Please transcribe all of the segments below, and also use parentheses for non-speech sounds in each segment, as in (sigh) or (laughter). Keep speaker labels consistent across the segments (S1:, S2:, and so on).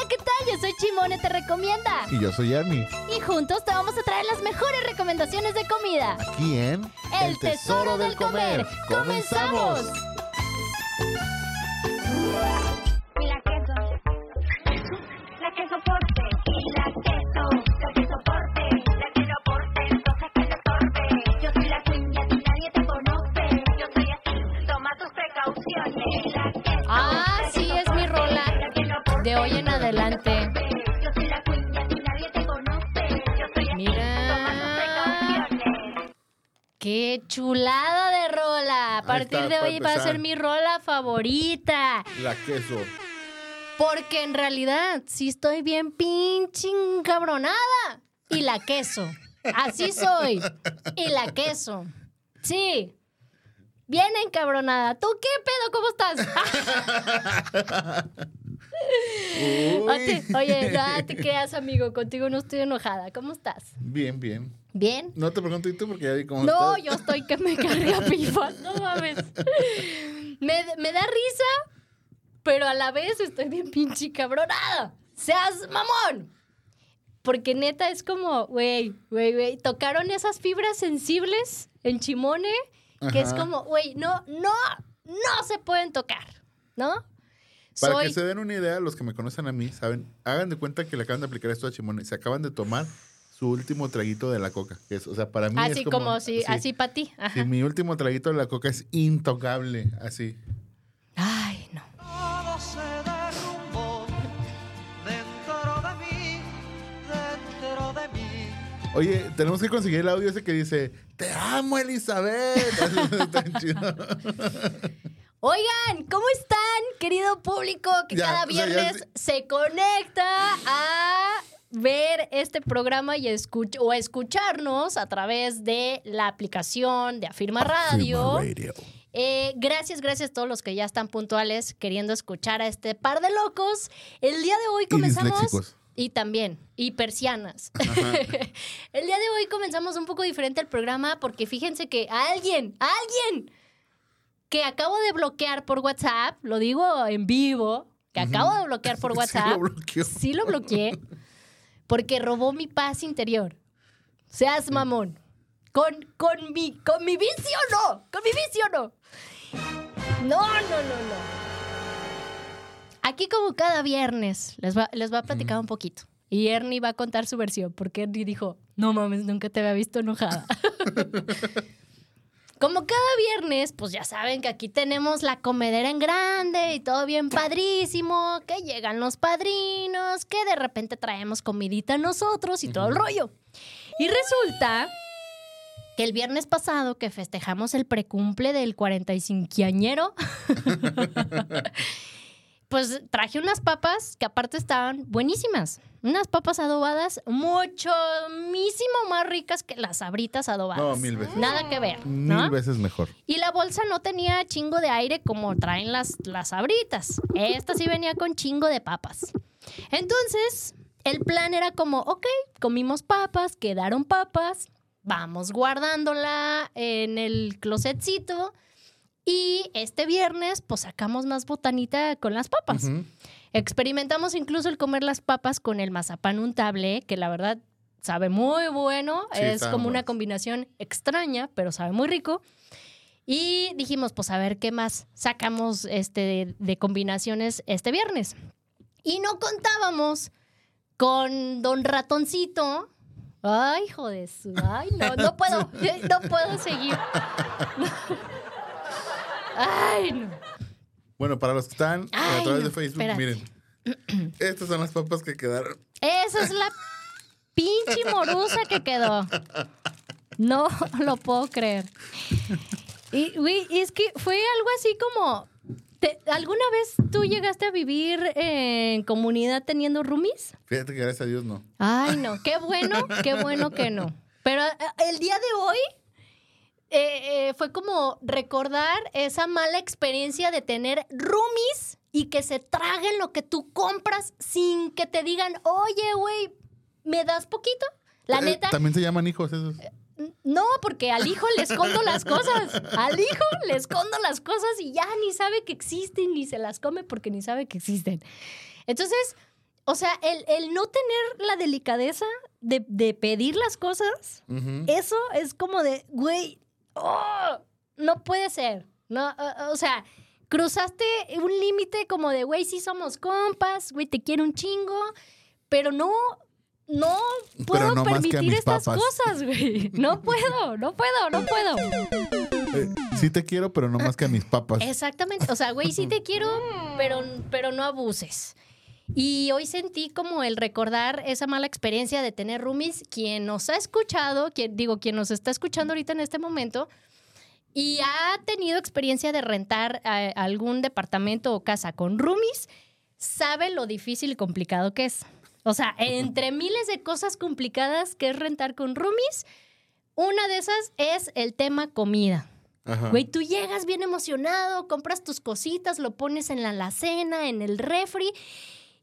S1: Hola, ¿qué tal? Yo soy Chimone Te Recomienda.
S2: Y yo soy Army.
S1: Y juntos te vamos a traer las mejores recomendaciones de comida.
S2: Aquí en
S1: El Tesoro del Comer. ¡Comenzamos! Chulada de rola! A partir
S2: está,
S1: de hoy va a ser mi rola favorita.
S2: La queso.
S1: Porque en realidad sí estoy bien pinche encabronada. Y la queso. Así soy. Y la queso. Sí. Bien encabronada. ¿Tú qué pedo? ¿Cómo estás? (laughs) (laughs) Oye, no te creas, amigo. Contigo no estoy enojada. ¿Cómo estás?
S2: Bien, bien.
S1: ¿Bien?
S2: No te pregunto y tú porque ya vi cómo
S1: No,
S2: estás.
S1: yo estoy que me carga (laughs) pipa. No mames. Me, me da risa, pero a la vez estoy bien pinche cabronada. ¡Seas mamón! Porque neta es como, güey, güey, güey, tocaron esas fibras sensibles en Chimone, que es como, güey, no, no, no se pueden tocar, ¿no?
S2: Para
S1: Soy,
S2: que se den una idea, los que me conocen a mí, saben, hagan de cuenta que le acaban de aplicar esto a Chimone. Se acaban de tomar su último traguito de la coca. que es, o sea, para mí
S1: así
S2: es como...
S1: como, si, así para ti.
S2: Sí, mi último traguito de la coca es intocable, así.
S1: Ay, no.
S3: Todo se derrumbó dentro de mí, dentro de mí.
S2: Oye, tenemos que conseguir el audio ese que dice, te amo, Elizabeth. (laughs) Está bien chido. (laughs)
S1: Oigan, ¿cómo están, querido público que
S2: Ya,
S1: cada
S2: o sea, ya
S1: viernes se conecta a ver este programa y escuch o escucharnos a través de la aplicación de Afirma Radio? Eh, gracias, gracias a todos los que ya están puntuales queriendo escuchar a este par de locos. El día de hoy
S2: Y
S1: comenzamos.
S2: disléxicos.
S1: Y también, y persianas. (laughs) el día de hoy comenzamos un poco diferente el programa porque fíjense que alguien, alguien que acabo de bloquear por WhatsApp, lo digo en vivo, que acabo de bloquear por (laughs)
S2: Sí
S1: WhatsApp.
S2: lo bloqueó.
S1: Sí lo bloqueé (laughs) porque robó mi paz interior. Seas mamón. Con, con, mi, con mi vicio no. Con mi vicio no. No, no, no, no. Aquí como cada viernes les va, les va a platicar un poquito. Y Ernie va a contar su versión, porque Ernie dijo, no mames, nunca te había visto enojada. (laughs) Como cada viernes, pues ya saben que aquí tenemos la comedera en grande y todo bien padrísimo, que llegan los padrinos, que de repente traemos comidita nosotros y todo el rollo. Y resulta que el viernes pasado que festejamos el precumple del 45añero, (laughs) (laughs) pues traje unas papas que aparte estaban buenísimas. Unas papas adobadas mucho, más ricas que las sabritas adobadas.
S2: No, mil veces.
S1: Nada que ver.
S2: Mil veces mejor.
S1: Y la bolsa no tenía chingo de aire como traen las, las sabritas. Esta sí venía con chingo de papas. Entonces, el plan era como, ok, comimos papas, quedaron papas, vamos guardándola en el closetcito. Y este viernes, pues sacamos más botanita con las papas. Experimentamos incluso el comer las papas con el mazapán untable, que la verdad sabe muy bueno.
S2: Sí,
S1: es como una combinación extraña, pero sabe muy rico. Y dijimos, pues a ver qué más sacamos este, de, de combinaciones este viernes. Y no contábamos con Don Ratoncito. Ay, hijo de su. Ay, no, no puedo. (laughs) No puedo seguir. Ay, no.
S2: Bueno, para los que están
S1: Ay,
S2: a través
S1: no,
S2: de Facebook,
S1: espérate.
S2: miren. (clears throat) Estas son las papas que quedaron.
S1: Esa es la pinche morusa que quedó. No lo puedo creer. Y, güey, es que fue algo así como. te- ¿Alguna vez tú llegaste a vivir en comunidad teniendo roomies?
S2: Fíjate que gracias a Dios no.
S1: Ay, no. Qué bueno, qué bueno que no. Pero eh, el día de hoy eh, eh, fue como recordar esa mala experiencia de tener roomies y que se traguen lo que tú compras sin que te digan, oye, güey, ¿me das poquito? La
S2: Eh,
S1: neta,
S2: También se llaman hijos esos.
S1: no, porque al hijo le escondo las cosas. Al hijo le escondo las cosas y ya ni sabe que existen, ni se las come porque ni sabe que existen. Entonces, O sea, el, el no tener la delicadeza de, de pedir las cosas, eso es como de, güey, oh, no puede ser. No, o- o sea, cruzaste un límite como de, güey, sí somos compas, güey, te quiero un chingo, pero no, no puedo
S2: no
S1: permitir estas
S2: papas.
S1: cosas, güey. No puedo, no puedo, no puedo.
S2: Eh, sí te quiero, pero no más que a mis papas.
S1: Exactamente. O sea, güey, sí te quiero, pero, pero no abuses. Y hoy sentí como el recordar esa mala experiencia de tener roomies. Quien nos ha escuchado, quien, digo, quien nos está escuchando ahorita en este momento y ha tenido experiencia de rentar eh, algún departamento o casa con roomies, sabe lo difícil y complicado que es. O sea, entre miles de cosas complicadas que es rentar con roomies, una de esas es el tema comida.
S2: Ajá.
S1: Güey, tú llegas bien emocionado, compras tus cositas, lo pones en la alacena, en el refri.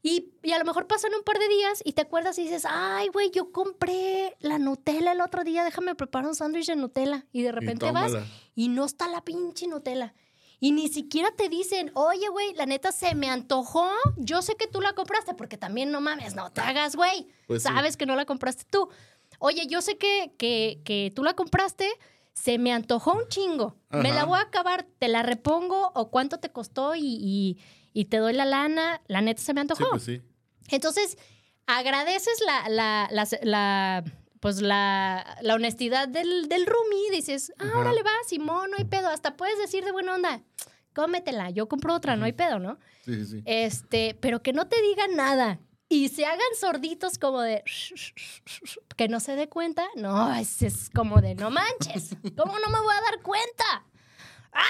S1: Y, y a lo mejor pasan un par de días y te acuerdas y dices, ay, güey, yo compré la Nutella el otro día, déjame preparar un sándwich de Nutella. Y de repente vas y no está la pinche Nutella. Y ni siquiera te dicen, oye, güey, la neta se me antojó. Yo sé que tú la compraste, porque también no mames, no te hagas, güey.
S2: Pues sí.
S1: Sabes que no la compraste tú. Oye, yo sé que, que, que tú la compraste, se me antojó un chingo. Me la voy a acabar, te la repongo o cuánto te costó y, y- y te doy la lana. La neta se me
S2: Sí,
S1: antojó.
S2: pues sí.
S1: Entonces, agradeces la, la, la, la- pues la, la honestidad del, del roomie. Dices, ah,
S2: Ajá.
S1: órale, va, Simón, no hay pedo. Hasta puedes decir de buena onda, cómetela, yo compro otra, no hay pedo, ¿no?
S2: Sí, sí, sí.
S1: Este, pero que no te digan nada. Y se hagan sorditos como de que no se dé cuenta. No, es, es como de no manches. ¿Cómo no me voy a dar cuenta? ¡Ah!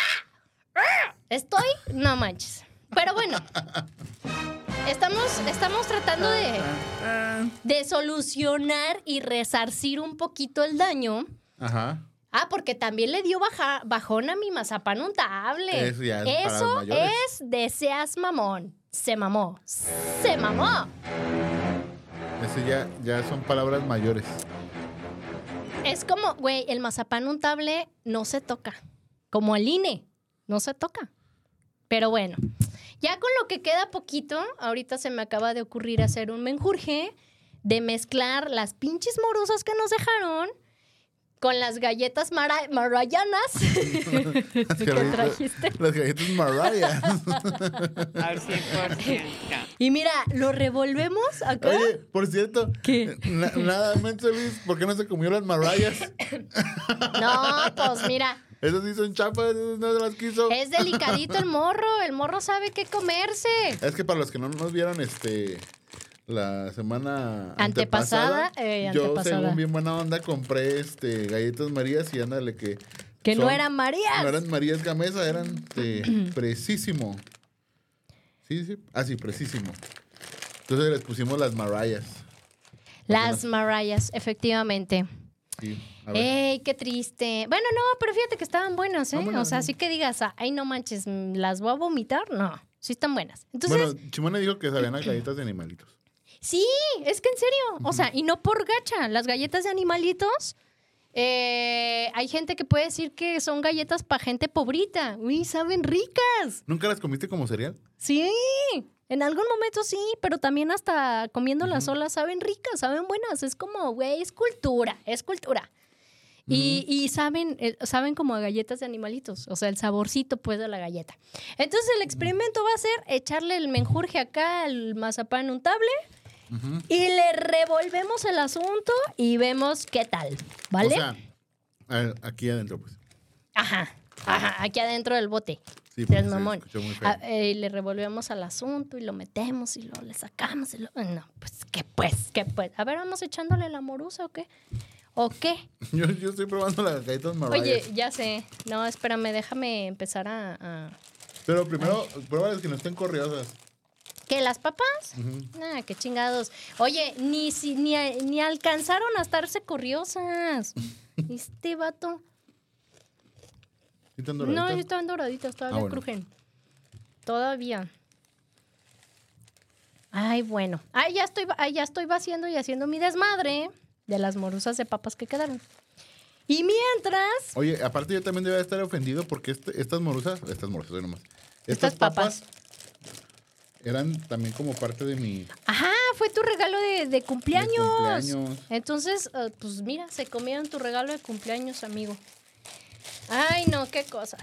S1: ¡Ah! Estoy, no manches. Pero bueno, estamos, estamos tratando de, de solucionar y resarcir un poquito el daño.
S2: Ajá.
S1: Ah, porque también le dio baja- bajón a mi mazapán untable.
S2: Eso ya es
S1: Eso es de seas mamón. Se mamó. Se mamó.
S2: Ese ya, ya son palabras mayores.
S1: Es como, güey, el mazapán untable no se toca. Como el INE, no se toca. Pero bueno, ya con lo que queda poquito, ahorita se me acaba de ocurrir hacer un menjurje de mezclar las pinches morusas que nos dejaron con las galletas mara- marayanas (laughs) que
S2: Las galletas-
S1: trajiste.
S2: Las galletas.
S4: Al (laughs) 100%.
S1: Y mira, lo revolvemos acá.
S2: Oye, por cierto,
S1: ¿Qué?
S2: na- nada, Luis, ¿por qué no se comió las Mariahs? (laughs)
S1: No, pues mira,
S2: Esas sí son chapas, no se las quiso.
S1: es delicadito el morro. El morro sabe qué comerse.
S2: Es que para los que no nos vieron este la semana
S1: Antepasada,
S2: antepasada,
S1: eh,
S2: yo
S1: antepasada.
S2: según bien buena onda compré este galletas Marías y ándale que
S1: Que no eran Marías.
S2: no eran Marías Gamesa, eran (clears throat) de precisísimo. Sí, sí, así precisísimo. Entonces les pusimos las Mariahs.
S1: Las Marayas, efectivamente.
S2: Sí.
S1: ¡Ey, qué triste! Bueno, no, pero fíjate que estaban buenas, ¿eh?
S2: Ah, bueno,
S1: o sea,
S2: sí.
S1: así que digas, ay, no manches, ¿las voy a vomitar? No, sí están buenas. Entonces,
S2: bueno, Chimone dijo que sabían a galletas de animalitos. (clears throat)
S1: sí, es que en serio. O sea, y no por gacha. Las galletas de animalitos, eh, hay gente que puede decir que son galletas para gente pobrita. Uy, saben ricas.
S2: ¿Nunca las comiste como cereal?
S1: Sí, en algún momento sí, pero también hasta comiéndolas solas saben ricas, saben buenas. Es como, güey, es cultura, es cultura. Y, y saben, eh, saben como a galletas de animalitos, o sea, el saborcito pues de la galleta. Entonces el experimento va a ser echarle el menjurje acá al mazapán untable y le revolvemos el asunto y vemos qué tal, ¿vale?
S2: O sea, a- aquí adentro, pues.
S1: ajá, ajá, aquí adentro del bote.
S2: Sí, se
S1: mamón.
S2: feo.
S1: Ah, eh, le revolvemos al asunto y lo metemos y lo le sacamos. Y lo... No, pues, ¿qué pues? ¿Qué pues? A ver, vamos echándole la morusa o qué? ¿O qué? (laughs)
S2: Yo, yo estoy probando las galletas Mariah.
S1: Oye, ya sé. No, espérame, déjame empezar a... a-
S2: Pero primero, pruébales que no estén corriosas.
S1: ¿Qué, las papas?
S2: Ujú.
S1: Ah, qué chingados. Oye, ni, si, ni, ni alcanzaron a estarse corriosas. (laughs) Este vato.
S2: ¿Sí están
S1: No,
S2: doraditas?
S1: sí estaban doraditas, todavía
S2: Ah, bueno.
S1: crujen. Todavía. Ay, bueno. Ay, ya estoy, ay, ya estoy vaciando y haciendo mi desmadre de las morusas de papas que quedaron. Y mientras,
S2: Oye, aparte yo también debía estar ofendido porque este- estas morusas, estas morusas, nomás.
S1: Estas papas.
S2: eran también como parte de mi...
S1: ajá, tu regalo de, de cumpleaños.
S2: cumpleaños.
S1: Entonces, eh, pues mira, se comieron tu regalo de cumpleaños, amigo. Ay, no, qué cosas.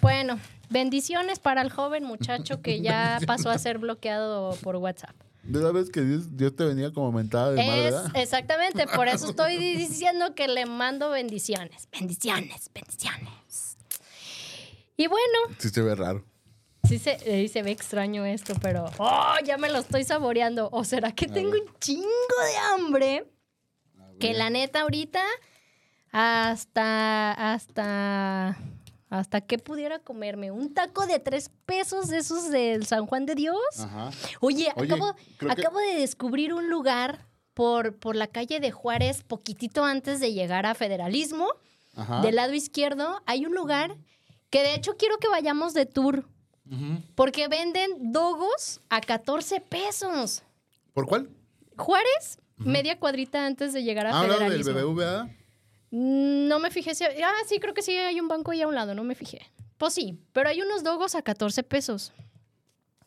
S1: Bueno, bendiciones para el joven muchacho que ya (laughs) pasó a ser bloqueado por WhatsApp.
S2: De la vez que Dios, Dios te venía como mentada de madre,
S1: Es,
S2: ¿verdad?
S1: exactamente, por eso (laughs) estoy diciendo que le mando bendiciones. Bendiciones, bendiciones. Y bueno,
S2: Sí se ve raro.
S1: sí se, eh, se ve extraño esto, pero oh, ya me lo estoy saboreando. ¿O será que tengo un chingo de hambre? Que la neta ahorita hasta hasta hasta que pudiera comerme un taco de tres pesos de esos del San Juan de Dios.
S2: Ajá.
S1: Oye,
S2: Oye,
S1: acabo,
S2: que-
S1: de descubrir un lugar por, por la calle de Juárez, poquitito antes de llegar a Federalismo.
S2: Ajá.
S1: Del lado izquierdo hay un lugar que de hecho quiero que vayamos de tour.
S2: Ujú.
S1: Porque venden dogos a 14 pesos.
S2: ¿Por cuál?
S1: Juárez, media cuadrita antes de llegar a
S2: Ah, hablaba del
S1: Federalismo.
S2: BBVA.
S1: No me fijé si... Ah, sí, creo que sí hay un banco ahí a un lado, no me fijé. Pues sí, pero hay unos dogos a 14 pesos.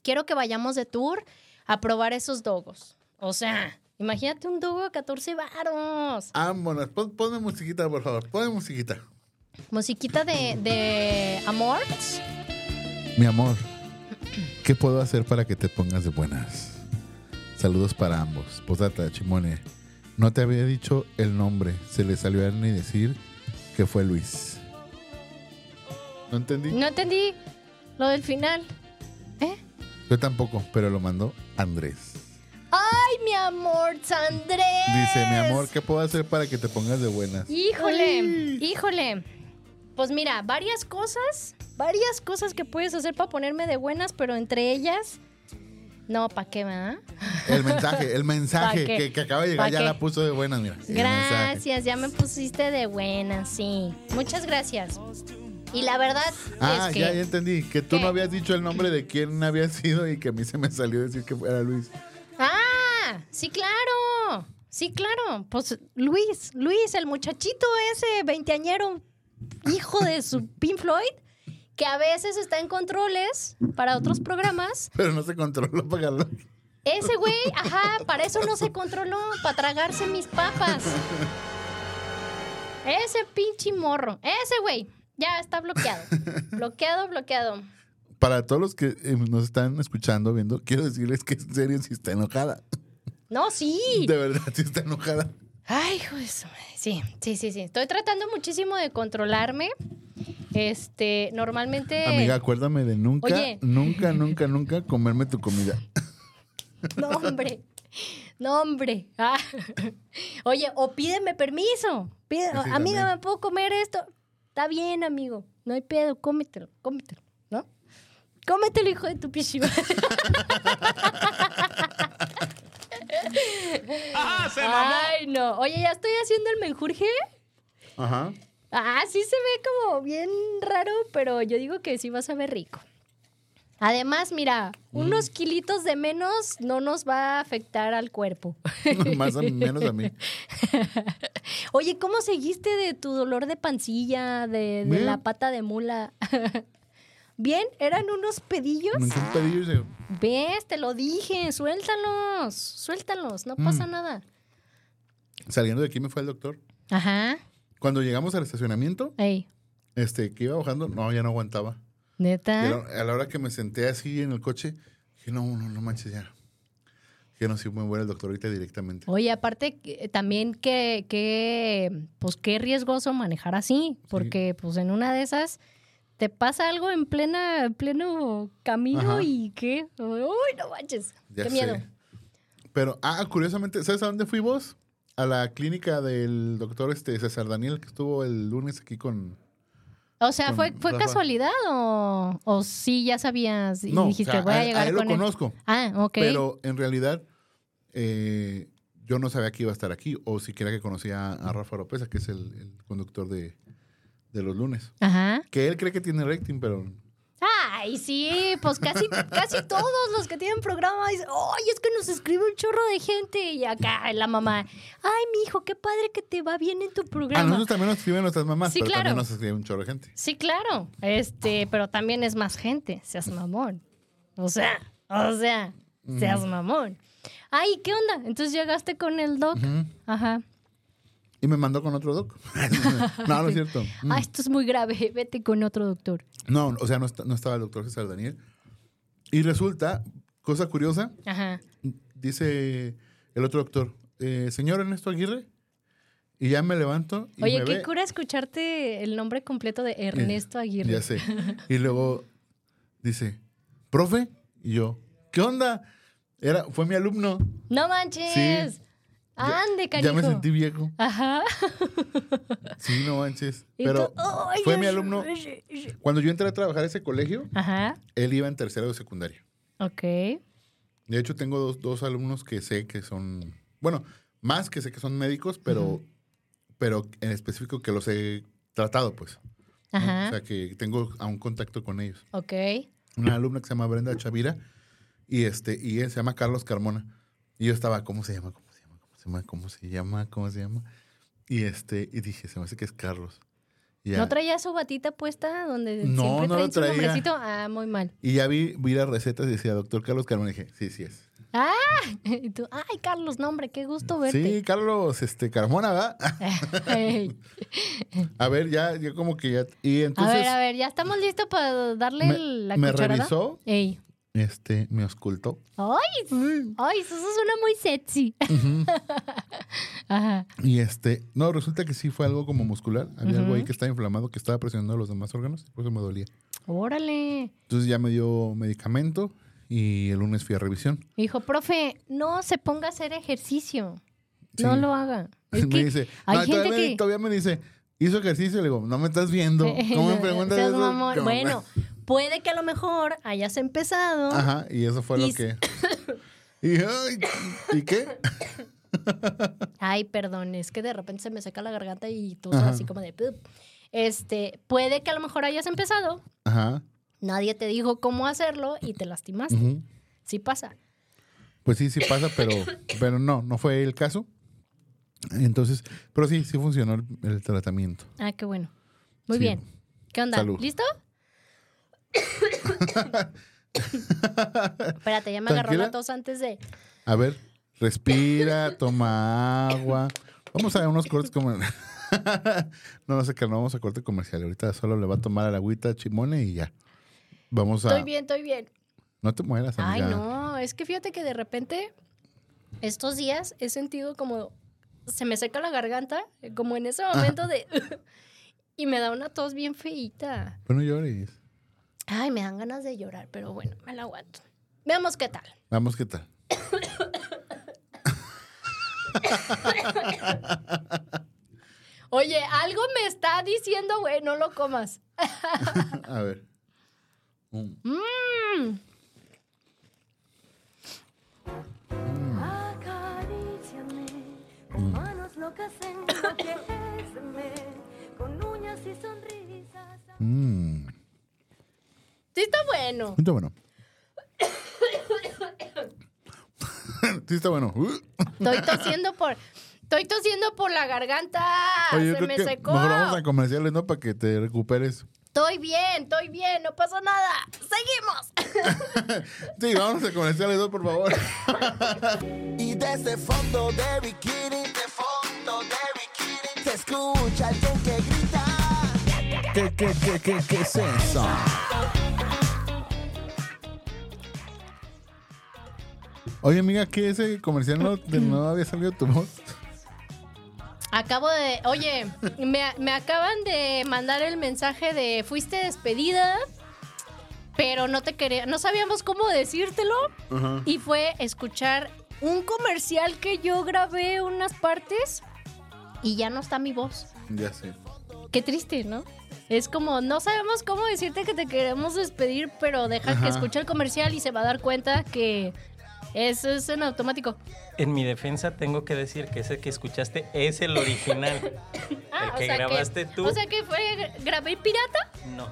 S1: Quiero que vayamos de tour a probar esos dogos. O sea, imagínate un dogo a 14 varos.
S2: Vámonos. Pon- ponme musiquita, por favor. Ponme musiquita.
S1: Musiquita de, de amor.
S2: Mi amor, ¿qué puedo hacer para que te pongas de buenas? Saludos para ambos. Posdata, Chimone. No te había dicho el nombre. Se le salió a ni decir que fue Luis. ¿No entendí?
S1: No entendí lo del final. ¿Eh?
S2: Yo tampoco, pero lo mandó Andrés.
S1: ¡Ay, mi amor, Andrés!
S2: Dice, mi amor, ¿qué puedo hacer para que te pongas de buenas?
S1: Híjole, híjole. Pues mira, varias cosas, varias cosas que puedes hacer para ponerme de buenas, pero entre ellas, no, ¿para qué, va?
S2: El mensaje, el (laughs) mensaje que, que acaba de llegar
S1: ¿Pa'
S2: ya
S1: qué?
S2: la puso de buenas, mira.
S1: Gracias, ya me pusiste de buenas, sí. Muchas gracias. Y la verdad
S2: Ah,
S1: es que
S2: ya, ya entendí. Que tú
S1: ¿Qué?
S2: no habías dicho el nombre de quién había sido y que a mí se me salió decir que fuera Luis.
S1: Ah, sí, claro. Sí, claro. Pues Luis, Luis, el muchachito ese veinteañero, hijo de su Pink Floyd, que a veces está en controles para otros programas.
S2: Pero no se controló pagarlo.
S1: Ese güey, ajá, para eso no se controló, para tragarse mis papas. Ese pinche morro, ese güey, ya está bloqueado. Bloqueado, bloqueado.
S2: Para todos los que eh, nos están escuchando, viendo, quiero decirles que en serio sí está enojada.
S1: No, sí.
S2: De verdad sí está enojada.
S1: Ay, hijo de su madre. Sí, sí, sí, sí. Estoy tratando muchísimo de controlarme. Este, normalmente.
S2: Amiga, acuérdame de nunca,
S1: Oye.
S2: nunca, nunca, nunca comerme tu comida. (laughs)
S1: No, hombre. No, hombre. Ah. Oye, o pídeme permiso. Pide-
S2: Sí,
S1: amiga,
S2: también.
S1: ¿me puedo comer esto? Está bien, amigo. No hay pedo, cómetelo, cómetelo, ¿no? Cómetelo, hijo de tu pichiva. (laughs) Ay, no. Oye, ya estoy haciendo el menjurje.
S2: Ajá.
S1: Ah, sí se ve como bien raro, pero yo digo que sí vas a ver rico. Además, mira, unos kilitos de menos no nos va a afectar al cuerpo. (laughs)
S2: Más o menos a mí. (laughs)
S1: Oye, ¿cómo seguiste de tu dolor de pancilla, de, la pata de mula? (laughs) ¿Bien? ¿Eran unos pedillos?
S2: Me encanta pedillo y se-
S1: ¿Ves? Te lo dije, suéltalos, suéltalos, no pasa
S2: Mm.
S1: nada.
S2: Saliendo de aquí me fue el doctor.
S1: Ajá.
S2: Cuando llegamos al estacionamiento,
S1: Ey,
S2: este, que iba bajando, no, ya no aguantaba.
S1: Neta.
S2: a la, a la hora que me senté así en el coche, dije, no, no, no manches ya. Que no, sí, muy bueno el doctor ahorita directamente.
S1: Oye, aparte que- también que, que, pues qué riesgoso manejar así, porque pues en una de esas te pasa algo en plena, en pleno camino
S2: Ajá.
S1: y qué, uy, no manches,
S2: Ya
S1: qué
S2: sé.
S1: miedo.
S2: Pero, ah, curiosamente, ¿sabes a dónde fuimos? A la clínica del doctor este, César Daniel, que estuvo el lunes aquí con...
S1: O sea,
S2: Con
S1: ¿fue, fue
S2: Rafa.
S1: casualidad o, o sí ya sabías y
S2: No,
S1: dijiste
S2: o sea,
S1: voy a,
S2: a-
S1: llegar
S2: a él
S1: con
S2: lo
S1: él?
S2: conozco.
S1: Ah, ok.
S2: Pero en realidad, eh, yo no sabía que iba a estar aquí, o siquiera que conocía a Rafa López, que es el, el conductor de, de los lunes.
S1: Ajá.
S2: Que él cree que tiene rating, pero
S1: Ay, sí, pues casi, casi todos los que tienen programa dicen, ay, es que nos escribe un chorro de gente. Y acá la mamá, ay, mi hijo, qué padre que te va bien en tu
S2: a
S1: programa.
S2: nosotros también nos escriben nuestras mamás,
S1: Sí,
S2: pero
S1: claro.
S2: también nos escribe un chorro de gente.
S1: Sí, claro. Este, pero también es más gente, seas mamón. O sea, o sea, seas mamón. Ay, ¿qué onda? Entonces llegaste con el doc. Ajá.
S2: Y me mandó con otro doc. (laughs) no, no es cierto. (laughs) Mm.
S1: Ah, esto es muy grave. (laughs) Vete con otro doctor.
S2: No, o sea, no, estaba el doctor César Daniel. Y resulta, cosa curiosa,
S1: Ajá.
S2: dice el otro doctor, eh, señor Ernesto Aguirre, y ya me levanto y
S1: Oye,
S2: me
S1: qué
S2: ve.
S1: cura escucharte el nombre completo de Ernesto Aguirre.
S2: Ya sé. Y luego dice, profe, y yo, ¿qué onda? Era, fue mi alumno.
S1: No manches.
S2: Sí.
S1: Ande, canijo.
S2: Ya me sentí viejo.
S1: Ajá.
S2: Sí, no manches. Pero
S1: tú, "Ay,
S2: fue mi alumno.
S1: ay, ay".
S2: Cuando yo entré a trabajar a ese colegio,
S1: Ajá.
S2: él iba en tercero de secundaria.
S1: Ok.
S2: De hecho, tengo dos, dos alumnos que sé que son, bueno, más que sé que son médicos, pero, pero en específico que los he tratado, pues. ¿no?
S1: Ajá.
S2: O sea, que tengo aún contacto con ellos.
S1: Ok.
S2: Una alumna que se llama Brenda Chavira y este y él se llama Carlos Carmona. Y yo estaba, ¿cómo se llama? ¿Cómo se llama? ¿Cómo se llama? Y este y dije, se me hace que es Carlos. Ya,
S1: ¿No traía su batita puesta donde
S2: No,
S1: siempre
S2: no lo
S1: traen su
S2: traía.
S1: nombrecito? Ah, muy mal.
S2: y ya vi, vi las recetas y decía, doctor Carlos Carmona. Y dije, sí, sí es.
S1: Ah, (laughs) y tú, ay, Carlos, no, hombre, qué gusto verte.
S2: Sí, Carlos este, Carmona, ¿va? (laughs) A ver, ya, ya como que ya. Y
S1: a
S2: entonces
S1: ver, a ver, ya estamos listos para darle
S2: me,
S1: la
S2: me
S1: cucharada.
S2: revisó,
S1: Ey.
S2: Este, me auscultó.
S1: Ay, ay, eso suena muy sexy. (laughs) Ajá.
S2: Y este, no, resulta que sí fue algo como muscular. Había algo ahí que estaba inflamado, que estaba presionando los demás órganos, por eso me dolía.
S1: Órale.
S2: Entonces ya me dio medicamento y el lunes fui a revisión.
S1: Dijo, profe, no se ponga a hacer ejercicio. No lo haga. (laughs) Es
S2: me
S1: que
S2: dice,
S1: hay
S2: no,
S1: gente
S2: todavía, me, todavía me dice, hizo ejercicio. Le digo, no me estás viendo. (laughs) ¿Cómo me preguntas eso?
S1: Bueno, puede que a lo mejor hayas empezado.
S2: Ajá, y eso fue
S1: Y
S2: lo que. (coughs) Y, ay, ¿y qué?
S1: Ay, perdón, es que de repente se me seca la garganta y tú
S2: Ajá.
S1: así como de... Este, puede que a lo mejor hayas empezado,
S2: Ajá.
S1: nadie te dijo cómo hacerlo y te lastimaste. Sí pasa.
S2: Pues sí, sí pasa, pero, (coughs) pero no, no fue el caso. Entonces, pero sí, sí funcionó el, el tratamiento.
S1: Ah, qué bueno. Muy
S2: Sí.
S1: bien. ¿Qué onda?
S2: Salud.
S1: ¿Listo? Espérate, ya me agarró
S2: ¿Tranquila?
S1: la tos antes de...
S2: A ver, respira, toma agua. Vamos a ver unos cortes como. (laughs) no, no sé que no vamos a corte comercial. Ahorita solo le va a tomar el agüita a Chimone y ya. Vamos a.
S1: Estoy bien, estoy bien.
S2: No te mueras,
S1: Ay,
S2: amiga.
S1: no, es que fíjate que de repente estos días he sentido como se me seca la garganta, como en ese momento de... (laughs) y me da una tos bien feíta.
S2: Pero no llores.
S1: Ay, me dan ganas de llorar, pero bueno, me la aguanto. Veamos qué tal.
S2: Vamos, ¿qué tal?
S1: Oye, algo me está diciendo, güey, no lo comas. (laughs)
S2: A ver. Mm.
S1: Mm.
S5: Acaríciame, tus manos locas enloqueceme, con uñas y sonrisas.
S1: Sí está bueno.
S2: Está bueno. sí, está bueno.
S1: Estoy tosiendo por... Estoy tosiendo por la garganta.
S2: Oye,
S1: Se me secó.
S2: mejor vamos a comerciales, ¿no? Para que te recuperes.
S1: Estoy bien, estoy bien, no pasa nada. Seguimos. (laughs)
S2: Sí, vamos a comerciales, ¿no? Por favor.
S6: Y desde fondo de bikini, de fondo de bikini, se escucha alguien que grita.
S2: ¿Qué, qué, qué, qué, qué es eso? Oye, amiga, ¿qué ese comercial no, de- no (laughs) había salido tu voz?
S1: Acabo de. Oye, me, me acaban de mandar el mensaje de fuiste despedida, pero no te quería. No sabíamos cómo decírtelo. Y fue escuchar un comercial que yo grabé unas partes y ya no está mi voz.
S2: Ya sé.
S1: Qué triste, ¿no? Es como, no sabemos cómo decirte que te queremos despedir, pero deja que escuche el comercial y se va a dar cuenta que eso es en automático.
S4: En mi defensa tengo que decir que ese que escuchaste es el original. (laughs)
S1: Ah,
S4: el
S1: o
S4: que
S1: sea
S4: grabaste tú.
S1: O sea que fue, grabé pirata.
S4: No,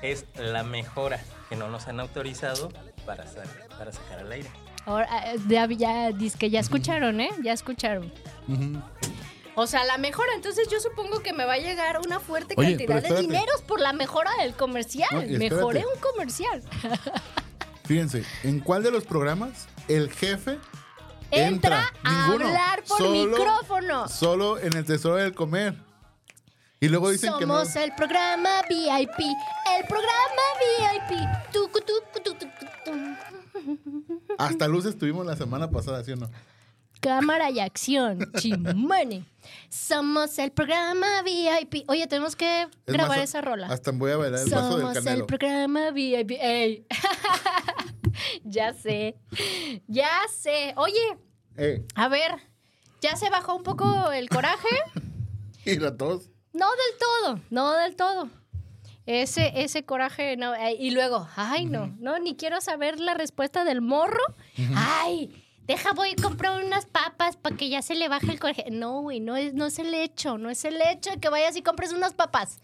S4: es la mejora que no nos han autorizado para, sa- para sacar al aire.
S1: Ahora, eh, ya, ya, dice que ya escucharon, ¿eh? Ya escucharon. O sea, la mejora, entonces yo supongo que me va a llegar una fuerte
S2: Oye,
S1: cantidad de dineros por la mejora del comercial.
S2: No.
S1: Mejoré un comercial.
S2: Fíjense, ¿en cuál de los programas el jefe
S1: Entra, a
S2: ninguno.
S1: hablar por
S2: Solo-
S1: micrófono.
S2: Solo en el tesoro del comer. Y luego dicen que no.
S1: Somos el programa VIP, el programa VIP. Tucu, tucu.
S2: Hasta luces tuvimos la semana pasada, ¿sí o no?
S1: Cámara y acción, (laughs) chimone. Somos el programa VIP. Oye, tenemos que
S2: Es
S1: grabar
S2: más,
S1: esa rola.
S2: Hasta voy a bailar el paso del
S1: Somos el
S2: canelo.
S1: programa VIP. Ey. (laughs) (laughs) ya sé. Ya sé. Oye,
S2: Eh,
S1: a ver, ¿ya se bajó un poco el coraje? (laughs)
S2: y la tos.
S1: No del todo, no del todo. Ese, ese coraje, no. Y luego, ay, no, no, ni quiero saber la respuesta del morro. Ay, deja, voy y compro unas papas para que ya se le baje el coraje. No, güey, no es, no es el hecho, no es el hecho de que vayas y compres unas papas.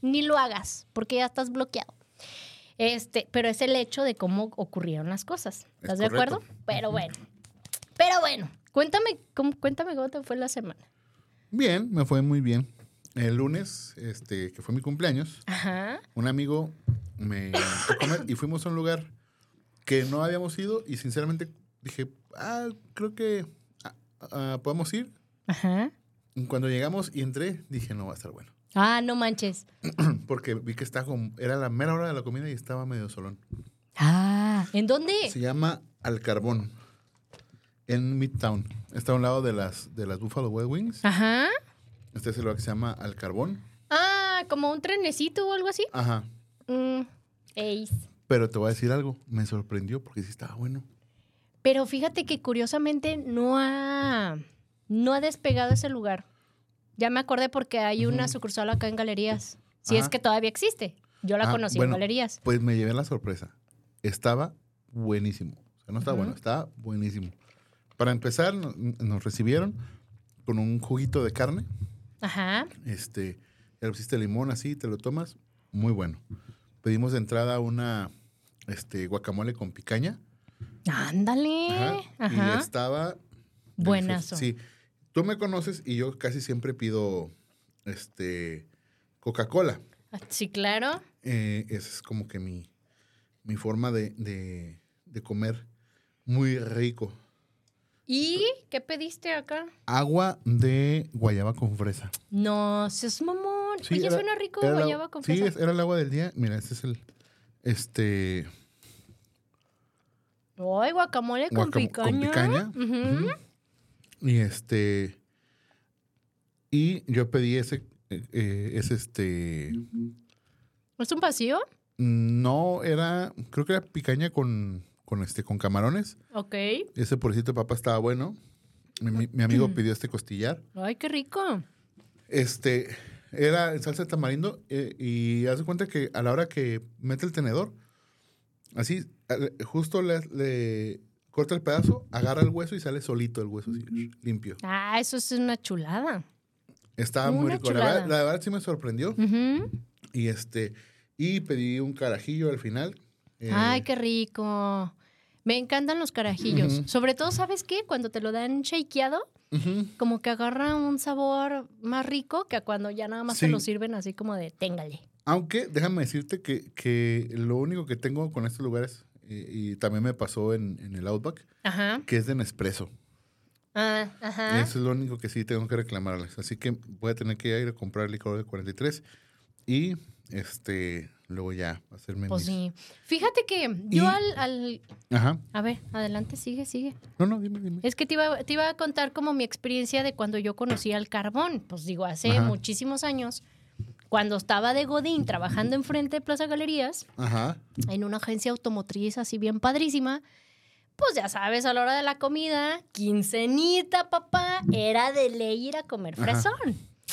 S1: Ni lo hagas, porque ya estás bloqueado. Este, pero es el hecho de cómo ocurrieron las cosas. ¿Estás de
S2: correcto.
S1: acuerdo? Pero bueno. Pero bueno, cuéntame cómo, cuéntame cómo te fue la semana.
S2: Bien, me fue muy bien. El lunes, este, que fue mi cumpleaños,
S1: Ajá.
S2: un amigo me comer y fuimos a un lugar que no habíamos ido y sinceramente dije, ah, creo que ah, ah, podemos ir.
S1: Ajá.
S2: Cuando llegamos y entré, dije, no va a estar bueno.
S1: Ah, no manches. (clears throat)
S2: Porque vi que estaba como, era la mera hora de la comida y estaba medio solón.
S1: Ah, ¿en dónde?
S2: Se llama Al Carbón, en Midtown. Está a un lado de las, de las Buffalo Wild Wings.
S1: Ajá.
S2: Este es el lugar que se llama Al Carbón.
S1: Ah, como un trenecito o algo así.
S2: Ajá.
S1: Mm, ace.
S2: Pero te voy a decir algo, me sorprendió porque sí estaba bueno.
S1: Pero fíjate que curiosamente no ha, no ha despegado ese lugar. Ya me acordé porque hay una sucursal acá en Galerías. Si es que todavía existe. Yo la
S2: Ah,
S1: conocí
S2: bueno,
S1: en Galerías.
S2: Pues me llevé la sorpresa. Estaba buenísimo. O sea, no estaba
S1: Ujú.
S2: bueno, estaba buenísimo. Para empezar, no- nos recibieron con un juguito de carne.
S1: Ajá.
S2: Este, ya le pusiste limón así, te lo tomas. Muy bueno. Pedimos de entrada una este, guacamole con picaña.
S1: Ándale.
S2: Ajá,
S1: Ajá.
S2: Y estaba.
S1: Buenazo.
S2: Sí. Tú me conoces y yo casi siempre pido este Coca-Cola.
S1: Sí, claro.
S2: Eh, esa es como que mi, mi forma de, de- de comer muy rico.
S1: ¿Y qué pediste acá?
S2: Agua de guayaba con fresa.
S1: No, seas mamón.
S2: Sí,
S1: Oye,
S2: era-
S1: suena rico
S2: la-
S1: guayaba con
S2: Sí,
S1: fresa.
S2: es- era el agua del día. Mira, este es el. Este.
S1: Ay, guacamole con
S2: guacam-
S1: picaña.
S2: picaña.
S1: Ujú.
S2: Ujú. Y este. Y yo pedí ese. eh, eh, es este.
S1: ¿Es un vacío?
S2: No, era. Creo que era picaña con. Con este. Con camarones.
S1: Ok.
S2: Ese porcito de papa estaba bueno. Mi, mi- mi amigo pidió este costillar.
S1: Ay, qué rico.
S2: Este. Era en salsa de tamarindo. eh, y haz de cuenta que a la hora que mete el tenedor. Así, justo le, le corta el pedazo, agarra el hueso y sale solito el hueso, así, limpio.
S1: Ah, eso es una chulada.
S2: Estaba muy rico. La verdad, la verdad sí me sorprendió. Y este. Y pedí un carajillo al final. Eh,
S1: Ay, qué rico. Me encantan los carajillos. Sobre todo, ¿sabes qué? Cuando te lo dan shakeado, como que agarra un sabor más rico que cuando ya nada más te
S2: Sí.
S1: lo sirven así como de téngale.
S2: Aunque déjame decirte que, que lo único que tengo con estos lugares, y también me pasó en, en el Outback,
S1: Ajá.
S2: que es de Nespresso.
S1: Ah, ajá.
S2: Eso es lo único que sí tengo que reclamarles. Así que voy a tener que ir a comprar licor de 43 y este luego ya hacerme
S1: Pues
S2: mis-
S1: sí. Fíjate que
S2: Y-
S1: yo al, al-
S2: Ajá.
S1: A ver, adelante, sigue, sigue.
S2: No, no, dime, dime.
S1: Es que te iba, te iba a contar como mi experiencia de cuando yo conocí al carbón. Pues digo, hace
S2: Ajá.
S1: muchísimos años, cuando estaba de Godín trabajando enfrente de Plaza Galerías,
S2: Ajá.
S1: en una agencia automotriz así bien padrísima, pues ya sabes, a la hora de la comida, quincenita, papá, era de ley ir a comer fresón.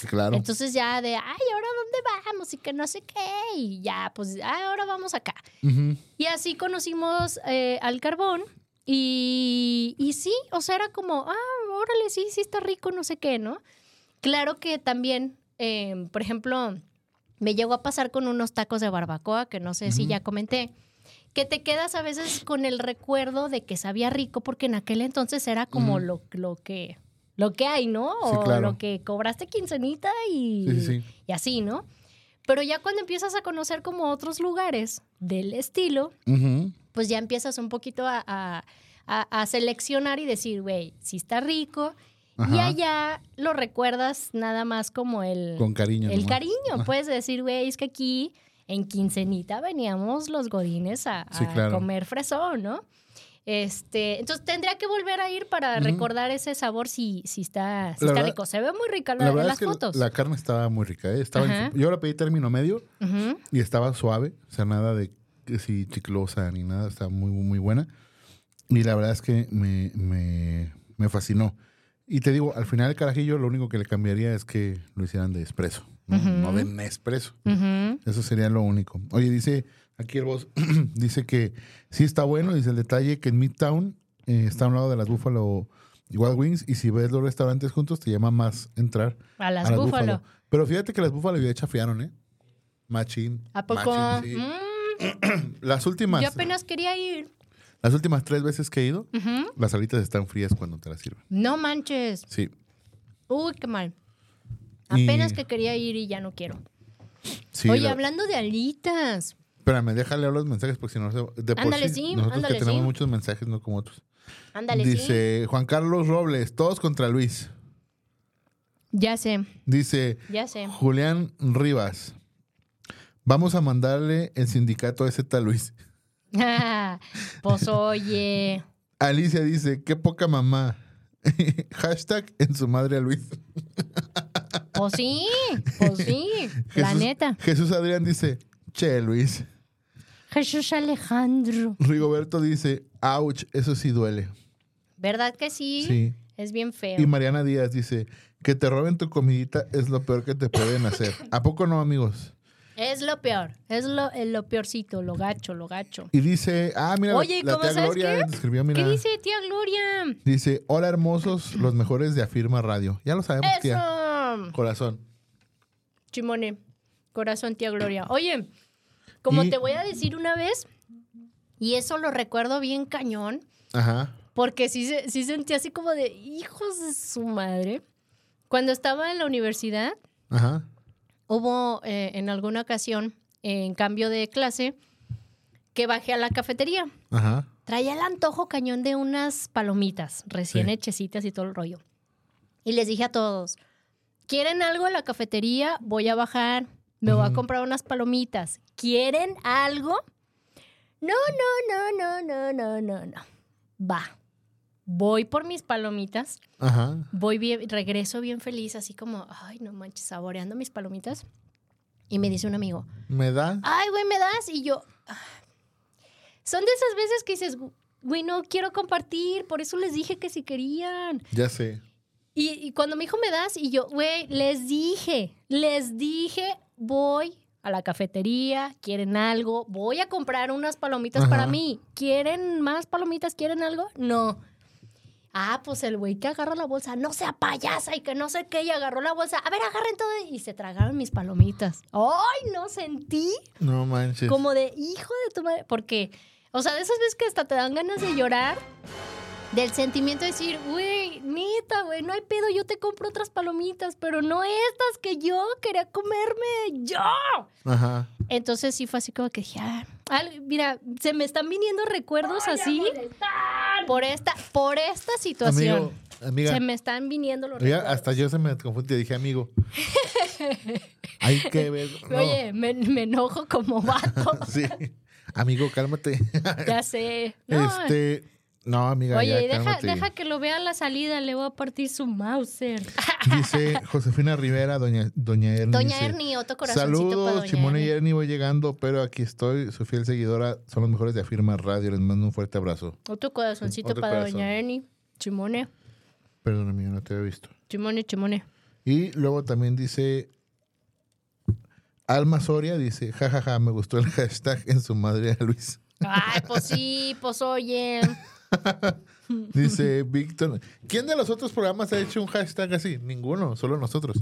S2: Claro.
S1: Entonces ya de, ay, ¿ahora dónde vamos? Y que no sé qué. Y ya, pues, "Ah, ahora vamos acá.
S2: Ujú.
S1: Y así conocimos eh, al carbón. Y, y sí, o sea, era como, ah, órale, sí, sí está rico, no sé qué, ¿no? Claro que también, eh, por ejemplo, me llegó a pasar con unos tacos de barbacoa, que no sé si ya comenté, que te quedas a veces con el recuerdo de que sabía rico, porque en aquel entonces era como lo, lo que lo que hay, ¿no?
S2: Sí,
S1: O
S2: claro.
S1: lo que cobraste quincenita y,
S2: Sí, sí,
S1: y así, ¿no? Pero ya cuando empiezas a conocer como otros lugares del estilo, pues ya empiezas un poquito a, a- a, a seleccionar y decir, güey, si está rico. Y allá lo recuerdas nada más como el,
S2: Con cariño.
S1: el
S2: nomás.
S1: cariño. Puedes decir, güey, es que aquí en quincenita veníamos los godines a,
S2: Sí,
S1: a
S2: claro.
S1: comer fresón, ¿no? Este, entonces tendría que volver a ir para recordar ese sabor si, si está, si
S2: La
S1: está
S2: verdad-
S1: rico. Se ve muy rica la,
S2: La
S1: en las
S2: es que
S1: fotos.
S2: la carne estaba muy rica. ¿eh? Estaba en su- yo la pedí término medio y estaba suave. O sea, nada de si chiclosa ni nada. Estaba muy, muy buena. Y la verdad es que me, me, me fascinó. Y te digo, al final el carajillo lo único que le cambiaría es que lo hicieran de espresso. No, de Nespresso. Eso sería lo único. Oye, dice aquí el boss, (clears throat) dice que sí está bueno. Dice el detalle que en Midtown eh, está a un lado de las Buffalo Wild Wings y si ves los restaurantes juntos te llama más entrar
S1: A las
S2: a las. Buffalo. Pero fíjate que las Buffalo ya chafiaron, ¿eh? Machín.
S1: ¿A poco?
S2: machín, sí.
S1: Mm, (clears throat)
S2: Las últimas,
S1: yo apenas quería ir.
S2: Las últimas tres veces que he ido, las alitas están frías cuando te las sirven.
S1: No manches.
S2: Sí.
S1: Uy, qué mal.
S2: Y-
S1: Apenas que quería ir y ya no quiero.
S2: sí
S1: Oye,
S2: la-
S1: hablando de alitas.
S2: Espérame, déjale leer los mensajes porque si no, se- de por
S1: Ándale,
S2: sí,
S1: sí,
S2: nosotros
S1: ándale,
S2: que tenemos
S1: sí.
S2: muchos mensajes, no como otros.
S1: Ándale, sí.
S2: Dice Juan Carlos Robles, todos contra Luis.
S1: Ya sé,
S2: Dice
S1: ya sé.
S2: Julián Rivas, vamos a mandarle el sindicato a ese tal Luis. (laughs)
S1: pues oye.
S2: Alicia dice, qué poca mamá. (laughs) Hashtag en su madre a Luis. (laughs)
S1: Pues sí, pues sí. La
S2: Jesús-
S1: neta.
S2: Jesús Adrián dice, che Luis.
S1: Jesús Alejandro.
S2: Rigoberto dice, ouch, eso sí duele.
S1: ¿Verdad que sí?
S2: Sí.
S1: Es bien feo.
S2: Y Mariana Díaz dice, que te roben tu comidita es lo peor que te pueden hacer. ¿A poco no, amigos?
S1: Es lo peor. Es lo, eh, lo peorcito, lo gacho, lo gacho.
S2: Y dice, ah, mira,
S1: Oye,
S2: la,
S1: ¿cómo
S2: tía Gloria
S1: qué?
S2: escribió, mira.
S1: ¿Qué dice tía Gloria?
S2: Dice, hola hermosos, los mejores de Afirma Radio. Ya lo sabemos, tía. Corazón.
S1: Chimone. Corazón, tía Gloria. Oye, como
S2: Y-
S1: te voy a decir una vez, y eso lo recuerdo bien cañón,
S2: Ajá.
S1: porque sí, sí sentí así como de hijos de su madre. Cuando estaba en la universidad,
S2: Ajá.
S1: Hubo eh, en alguna ocasión, en cambio de clase, que bajé a la cafetería.
S2: Ajá.
S1: Traía el antojo cañón de unas palomitas recién
S2: Sí.
S1: hechecitas y todo el rollo. Y les dije a todos, ¿quieren algo en la cafetería? Voy a bajar, me voy a comprar unas palomitas. ¿Quieren algo? No, no, no, no, no, no, no, no. Va. Voy por mis palomitas,
S2: Ajá.
S1: voy bien, regreso bien feliz, así como, ay, no manches, saboreando mis palomitas. Y me dice un amigo,
S2: ¿Me da?
S1: ay, güey, ¿me das? Y yo, "Ah". son de esas veces que dices, güey, no quiero compartir, por eso les dije que si querían.
S2: Ya sé.
S1: Y, y cuando me dijo, ¿me das? Y yo, güey, les dije, les dije, voy a la cafetería, quieren algo, voy a comprar unas palomitas
S2: Ajá.
S1: para mí. ¿Quieren más palomitas? ¿Quieren algo? No. Ah, pues el güey que agarra la bolsa, no sea payasa y que no sé qué, y agarró la bolsa. A ver, agarren todo. Y se tragaron mis palomitas. ¡Ay, no sentí!
S2: No manches.
S1: Como de hijo de tu madre. Porque, o sea, de esas veces que hasta te dan ganas de llorar, del sentimiento de decir, güey, neta, güey, no hay pedo, yo te compro otras palomitas, pero no estas que yo quería comerme yo.
S2: Ajá.
S1: Entonces sí fue así como que dije, ah, mira, se me están viniendo recuerdos así por esta, por esta situación.
S2: Amigo, amiga.
S1: Se me están viniendo los recuerdos.
S2: hasta yo se me confundí. Dije, amigo. (laughs) Hay que ver. no.
S1: Oye, me, me enojo como vato. (laughs)
S2: Sí. Amigo, cálmate.
S1: ya sé. (laughs) No,
S2: Este. No, amiga.
S1: Oye,
S2: ya,
S1: deja, que lo vea a la salida, le voy a partir su Mauser. (laughs)
S2: Dice Josefina Rivera, doña, doña Ernie.
S1: Doña
S2: dice,
S1: Ernie, otro corazoncito para
S2: Saludos,
S1: Doña
S2: Chimone y
S1: Ernie.
S2: Voy llegando, pero aquí estoy, su fiel seguidora, son los mejores de Afirma Radio, les mando un fuerte abrazo.
S1: Otro corazoncito
S2: Otro
S1: para
S2: corazón.
S1: Doña Ernie. Chimone,
S2: Perdón, amigo, no te había visto.
S1: chimone, chimone.
S2: Y luego también dice Alma Soria, dice, jajaja, me gustó el (laughs) hashtag en su madre a Luis.
S1: Ay, pues sí, pues oye. (laughs) (laughs)
S2: Dice Víctor, ¿quién de los otros programas ha hecho un hashtag así? Ninguno, solo nosotros.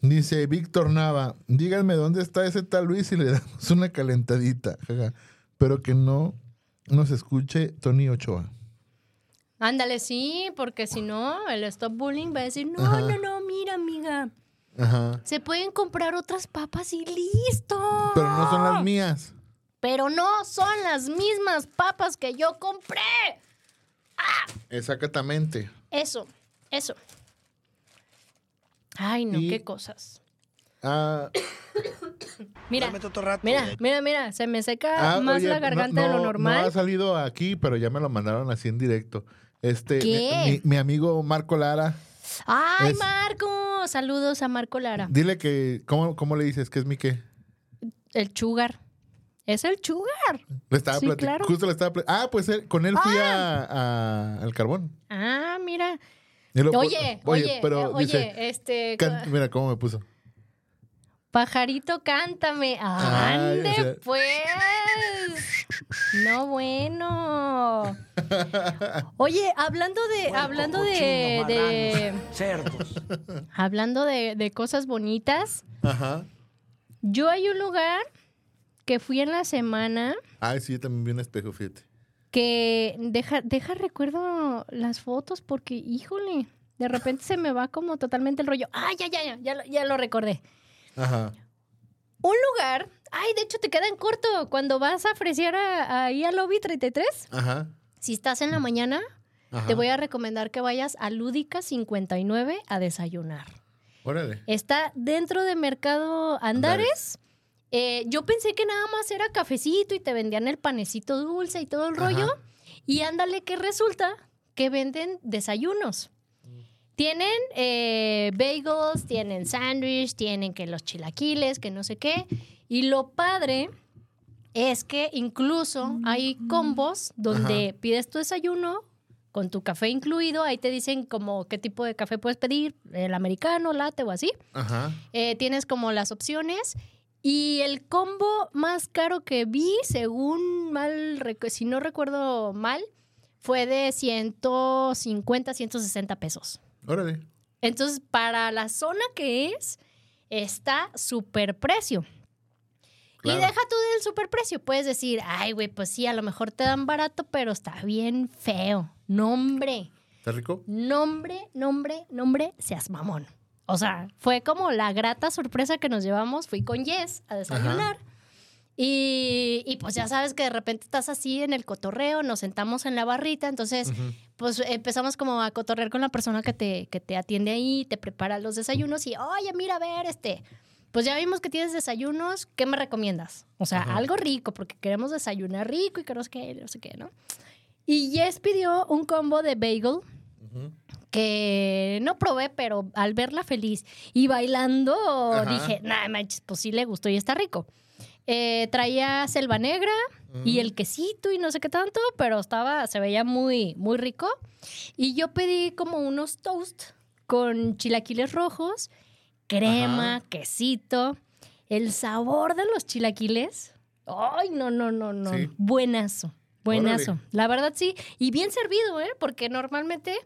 S2: Dice Víctor Nava, díganme dónde está ese tal Luis y le damos una calentadita. Pero que no nos escuche Tony Ochoa.
S1: Ándale, sí, porque si no, el stop bullying va a decir, no,
S2: Ajá.
S1: no, no, mira, amiga,
S2: Ajá.
S1: se pueden comprar otras papas y listo.
S2: Pero no son las mías.
S1: Pero no son las mismas papas que yo compré.
S2: Exactamente.
S1: Eso, eso. Ay, no,
S2: Y-
S1: qué cosas.
S2: Ah, (coughs)
S1: Mira, mira, mira, mira, se me seca
S2: ah,
S1: más
S2: oye,
S1: la
S2: no-
S1: garganta de
S2: no-
S1: lo
S2: No
S1: normal.
S2: ha salido aquí, pero ya me lo mandaron así en directo. Este,
S1: ¿Qué?
S2: Mi, mi amigo Marco Lara,
S1: Ay,
S2: es-
S1: Marco, saludos a Marco Lara.
S2: dile que, ¿cómo, cómo le dices? ¿Qué es mi qué?
S1: El chugar. Es el chugar.
S2: Le estaba
S1: Sí, claro.
S2: Justo le estaba plat- Ah, pues él- con él fui a, a- al carbón.
S1: Ah, mira.
S2: Lo-
S1: Oye, oye,
S2: pero
S1: eh, oye,
S2: dice,
S1: este.
S2: can- mira cómo me puso.
S1: Pajarito, cántame.
S2: Ay,
S1: ¡Ande,
S2: o sea-
S1: pues! No, bueno. Oye, hablando de. hablando de. de-
S3: cerdos. (laughs)
S1: hablando de, de cosas bonitas.
S2: Ajá.
S1: Yo hay un lugar que fui en la semana
S2: Ay, sí, yo también vi un espejo, fíjate.
S1: que deja, deja recuerdo las fotos porque, híjole, de repente se me va como totalmente el rollo. Ah, ya, ya, ya, ya, lo- ya lo recordé.
S2: Ajá.
S1: Un lugar, ay, de hecho te queda en corto cuando vas a ofrecer ahí al lobby 33.
S2: Ajá.
S1: Si estás en la mañana,
S2: Ajá.
S1: te voy a recomendar que vayas a Lúdica 59 a desayunar.
S2: Órale.
S1: Está dentro de Mercado Andares. Eh, yo pensé que nada más era cafecito y te vendían el panecito dulce y todo el
S2: Ajá.
S1: rollo. Y ándale que resulta que venden desayunos. Tienen eh, bagels, tienen sándwich, tienen que los chilaquiles, que no sé qué. Y lo padre es que incluso hay combos donde pides tu desayuno con tu café incluido. Ahí te dicen como qué tipo de café puedes pedir, el americano, latte o así.
S2: Ajá.
S1: Eh, tienes como las opciones. Y el combo más caro que vi, según mal, si no recuerdo mal, fue de 150, 160 pesos.
S2: Órale.
S1: Entonces, para la zona que es, está súper precio.
S2: Claro.
S1: Y deja tú del super precio. Puedes decir, ay, güey, pues sí, a lo mejor te dan barato, pero está bien feo. Nombre,
S2: ¿Está rico?
S1: nombre, nombre, nombre, seas mamón. O sea, fue como la grata sorpresa que nos llevamos. Fui con Jess a desayunar. Y, y pues ya sabes que de repente estás así en el cotorreo, nos sentamos en la barrita, entonces pues empezamos como a cotorrear con la persona que te, que te atiende ahí, te prepara los desayunos y, oye, mira, a ver, este, pues ya vimos que tienes desayunos, ¿qué me recomiendas? O sea, algo rico, porque queremos desayunar rico y que no sé qué, no sé qué, ¿no? Y Jess pidió un combo de bagel que no probé, pero al verla feliz y bailando,
S2: Ajá.
S1: dije, nah, manches, pues sí le gustó y está rico. Eh, traía selva negra y el quesito y no sé qué tanto, pero estaba, se veía muy, muy rico. Y yo pedí como unos toast con chilaquiles rojos, crema,
S2: Ajá.
S1: quesito. El sabor de los chilaquiles. Ay, no, no, no, no.
S2: Sí.
S1: Buenazo, buenazo.
S2: Órale.
S1: La verdad sí. Y bien servido, ¿eh? Porque normalmente,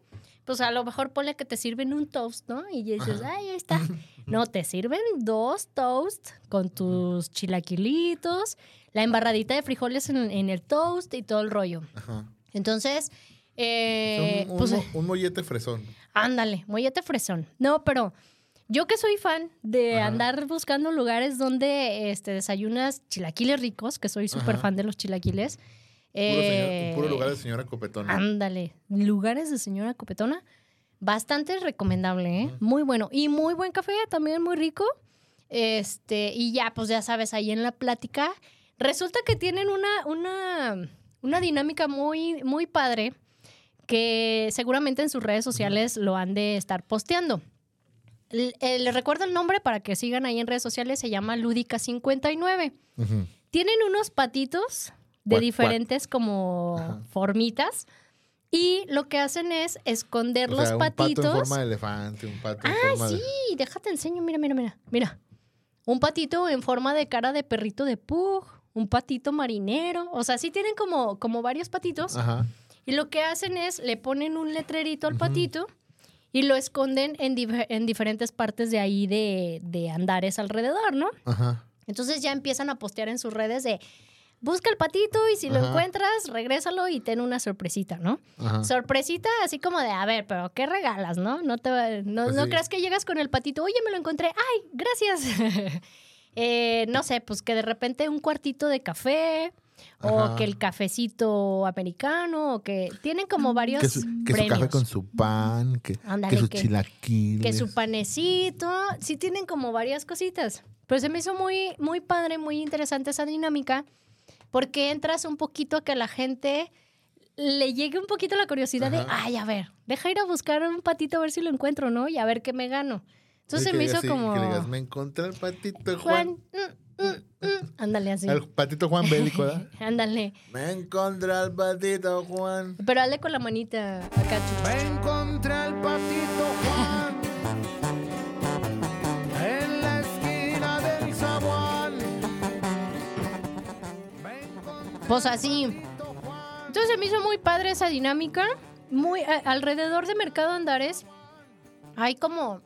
S1: pues a lo mejor ponle que te sirven un toast, ¿no? Y dices, ay, ahí está. (laughs) No, te sirven dos toast con tus chilaquilitos, la embarradita de frijoles en, en el toast y todo el rollo.
S2: Ajá.
S1: Entonces, eh,
S2: un, un
S1: pues
S2: mo- un mollete fresón.
S1: ándale, mollete fresón. No, pero yo que soy fan de
S2: Ajá.
S1: andar buscando lugares donde este, desayunas chilaquiles ricos, que soy súper fan de los chilaquiles.
S2: Puro,
S1: eh,
S2: puro lugar de señora copetona.
S1: Ándale, lugares de señora copetona. Bastante recomendable, ¿eh? Muy bueno. Y muy buen café, también muy rico. Este, y ya, pues ya sabes, ahí en la plática. Resulta que tienen una, una, una dinámica muy, muy padre que seguramente en sus redes sociales lo han de estar posteando. Eh, Les recuerdo el nombre para que sigan ahí en redes sociales, se llama Lúdica59.
S2: Ujú.
S1: Tienen unos patitos de diferentes como
S2: Ajá.
S1: formitas y lo que hacen es esconder
S2: O
S1: los
S2: sea, un
S1: patitos.
S2: pato en forma de elefante, un pato en
S1: ah,
S2: forma
S1: sí,
S2: de...
S1: déjate enseño, mira, mira, mira, mira. Un patito en forma de cara de perrito de pug, un patito marinero, o sea, sí tienen como, como varios patitos
S2: Ajá.
S1: y lo que hacen es le ponen un letrerito al patito y lo esconden en diferentes partes de ahí de, de andares alrededor, ¿no?
S2: Ajá.
S1: Entonces ya empiezan a postear en sus redes de busca el patito y si lo encuentras, regrésalo y ten una sorpresita, ¿no?
S2: Ajá.
S1: Sorpresita así como de, a ver, pero ¿qué regalas, no? No, te, no,
S2: Pues
S1: no
S2: sí.
S1: creas que llegas con el patito, oye, me lo encontré, ay, gracias. (laughs) Eh, no sé, pues que de repente un cuartito de café, o
S2: Ajá.
S1: que el cafecito americano, o que tienen como varios
S2: Que su, que su café con su pan, que,
S1: Ándale,
S2: que sus
S1: que-
S2: chilaquiles.
S1: que su panecito, sí tienen como varias cositas. Pero se me hizo muy, muy padre, muy interesante esa dinámica, porque entras un poquito a que la gente le llegue un poquito la curiosidad de, ay, a ver, deja ir a buscar un patito a ver si lo encuentro, ¿no? Y a ver qué me gano. Entonces me hizo como...
S2: Que le digas, me encontré el patito
S1: Juan,
S2: Juan.
S1: mm, mm, mm". (laughs) ándale así.
S2: El patito Juan bélico, ¿verdad? (laughs)
S1: Ándale.
S2: me encontré al patito Juan.
S1: Pero dale con la manita acá.
S2: Me encontré al patito Juan.
S1: Pues así. Entonces se me hizo muy padre esa dinámica. Muy a- alrededor de Mercado Andares hay como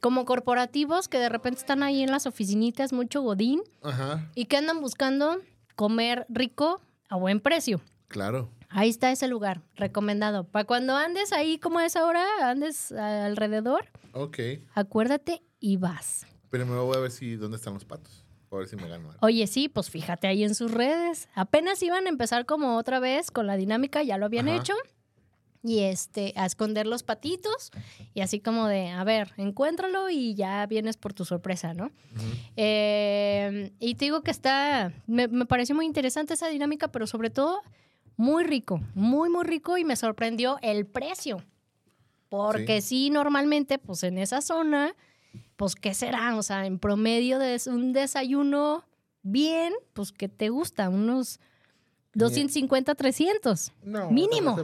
S1: como corporativos que de repente están ahí en las oficinitas, mucho godín,
S2: Ajá,
S1: y que andan buscando comer rico a buen precio.
S2: claro.
S1: Ahí está ese lugar, recomendado. Para cuando andes ahí como a esa hora, andes alrededor,
S2: Ok.
S1: acuérdate y vas.
S2: Primero voy a ver si dónde están los patos. A ver si me gano algo.
S1: Oye, sí, pues fíjate ahí en sus redes. Apenas iban a empezar como otra vez con la dinámica, ya lo habían
S2: Ajá.
S1: hecho. Y este, a esconder los patitos. Y así como de, a ver, encuéntralo y ya vienes por tu sorpresa, ¿no? Eh, y te digo que está, me, me pareció muy interesante esa dinámica, pero sobre todo muy rico, muy, muy rico y me sorprendió el precio. Porque sí, normalmente, pues en esa zona, pues ¿qué será? O sea, en promedio de un desayuno bien, pues ¿qué te gusta? Unos 250, 300.
S2: No,
S1: Mínimo.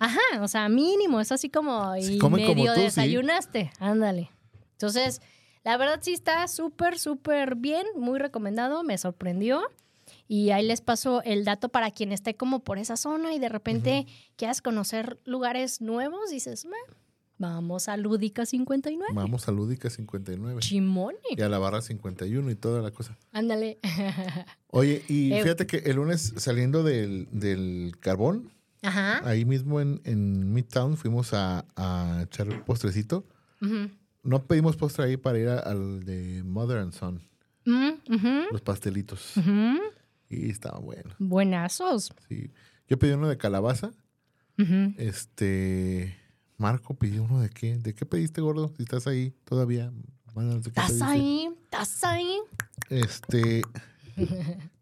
S1: Ajá, o sea, mínimo, es así como y medio
S2: tú, sí.
S1: desayunaste, ándale. Entonces, la verdad sí está súper, súper bien, muy recomendado, me sorprendió. Y ahí les paso el dato para quien esté como por esa zona y de repente quieras conocer lugares nuevos, dices, "Meh, vamos a Lúdica 59.
S2: Vamos a Lúdica 59.
S1: Chimone.
S2: Y a la barra 51 y toda la cosa.
S1: Ándale. (laughs)
S2: Oye, y
S1: Eh.
S2: fíjate que el lunes saliendo del, del carbón,
S1: Ajá.
S2: ahí mismo en, en Midtown fuimos a, a echar postrecito. No pedimos postre ahí para ir a- al de Mother and Son,
S1: Mm,
S2: los pastelitos. Y estaba bueno,
S1: Buenazos.
S2: sí. Yo pedí uno de calabaza. Este. Marco pidió uno de qué. ¿De qué pediste, gordo? Si estás ahí todavía.
S1: ¿Estás ahí? ¿Estás ahí?
S2: Este.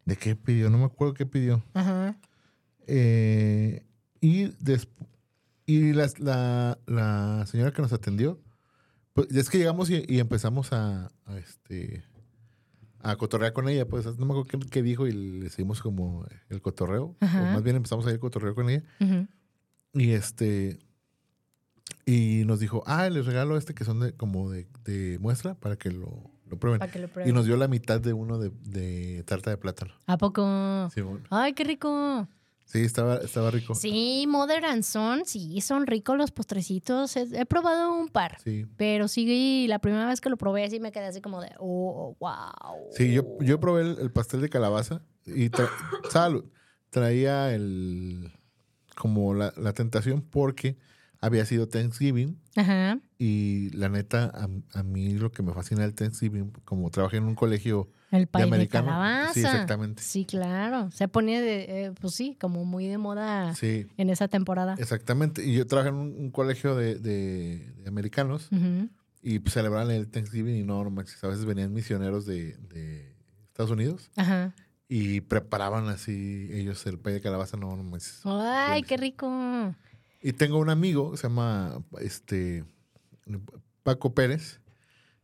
S2: ¿De qué pidió? No me acuerdo qué pidió.
S1: Ajá.
S2: Eh, y despu- y las- la, la señora que nos atendió, pues es que llegamos y, y empezamos a, a, este a cotorrear con ella, pues no me acuerdo qué, qué dijo y le seguimos como el cotorreo,
S1: Ajá.
S2: o más bien empezamos a ir cotorreo con ella
S1: Ujú.
S2: y este y nos dijo, ah, les regalo este que son de como de, de muestra para que lo, lo prueben.
S1: Para que lo
S2: Y nos dio la mitad de uno de, de tarta de plátano.
S1: ¿A poco?
S2: Sí, bueno.
S1: Ay, qué rico.
S2: Sí, estaba, estaba rico.
S1: Sí, Mother and Son, sí, son ricos los postrecitos. He, he probado un par,
S2: Sí.
S1: pero sí, la primera vez que lo probé, sí me quedé así como de, oh, wow.
S2: Sí, yo, yo probé el, el pastel de calabaza y tra- (clears throat) salud, traía el como la, la tentación porque había sido Thanksgiving
S1: Ajá.
S2: y la neta a, a mí lo que me fascina del Thanksgiving como trabajé en un colegio
S1: El de,
S2: americano.
S1: calabaza.
S2: Sí, exactamente.
S1: Sí, claro. Se pone, de, eh, pues sí, como muy de moda
S2: sí
S1: en esa temporada.
S2: exactamente y yo trabajé en un, un colegio de, de- de americanos
S1: Ujú.
S2: y pues, celebraban el Thanksgiving y no, no manches, a veces venían misioneros de, de Estados Unidos
S1: Ajá.
S2: y preparaban así ellos el pay de calabaza no, no manches.
S1: Ay, qué rico.
S2: Y tengo un amigo, se llama este Paco Pérez,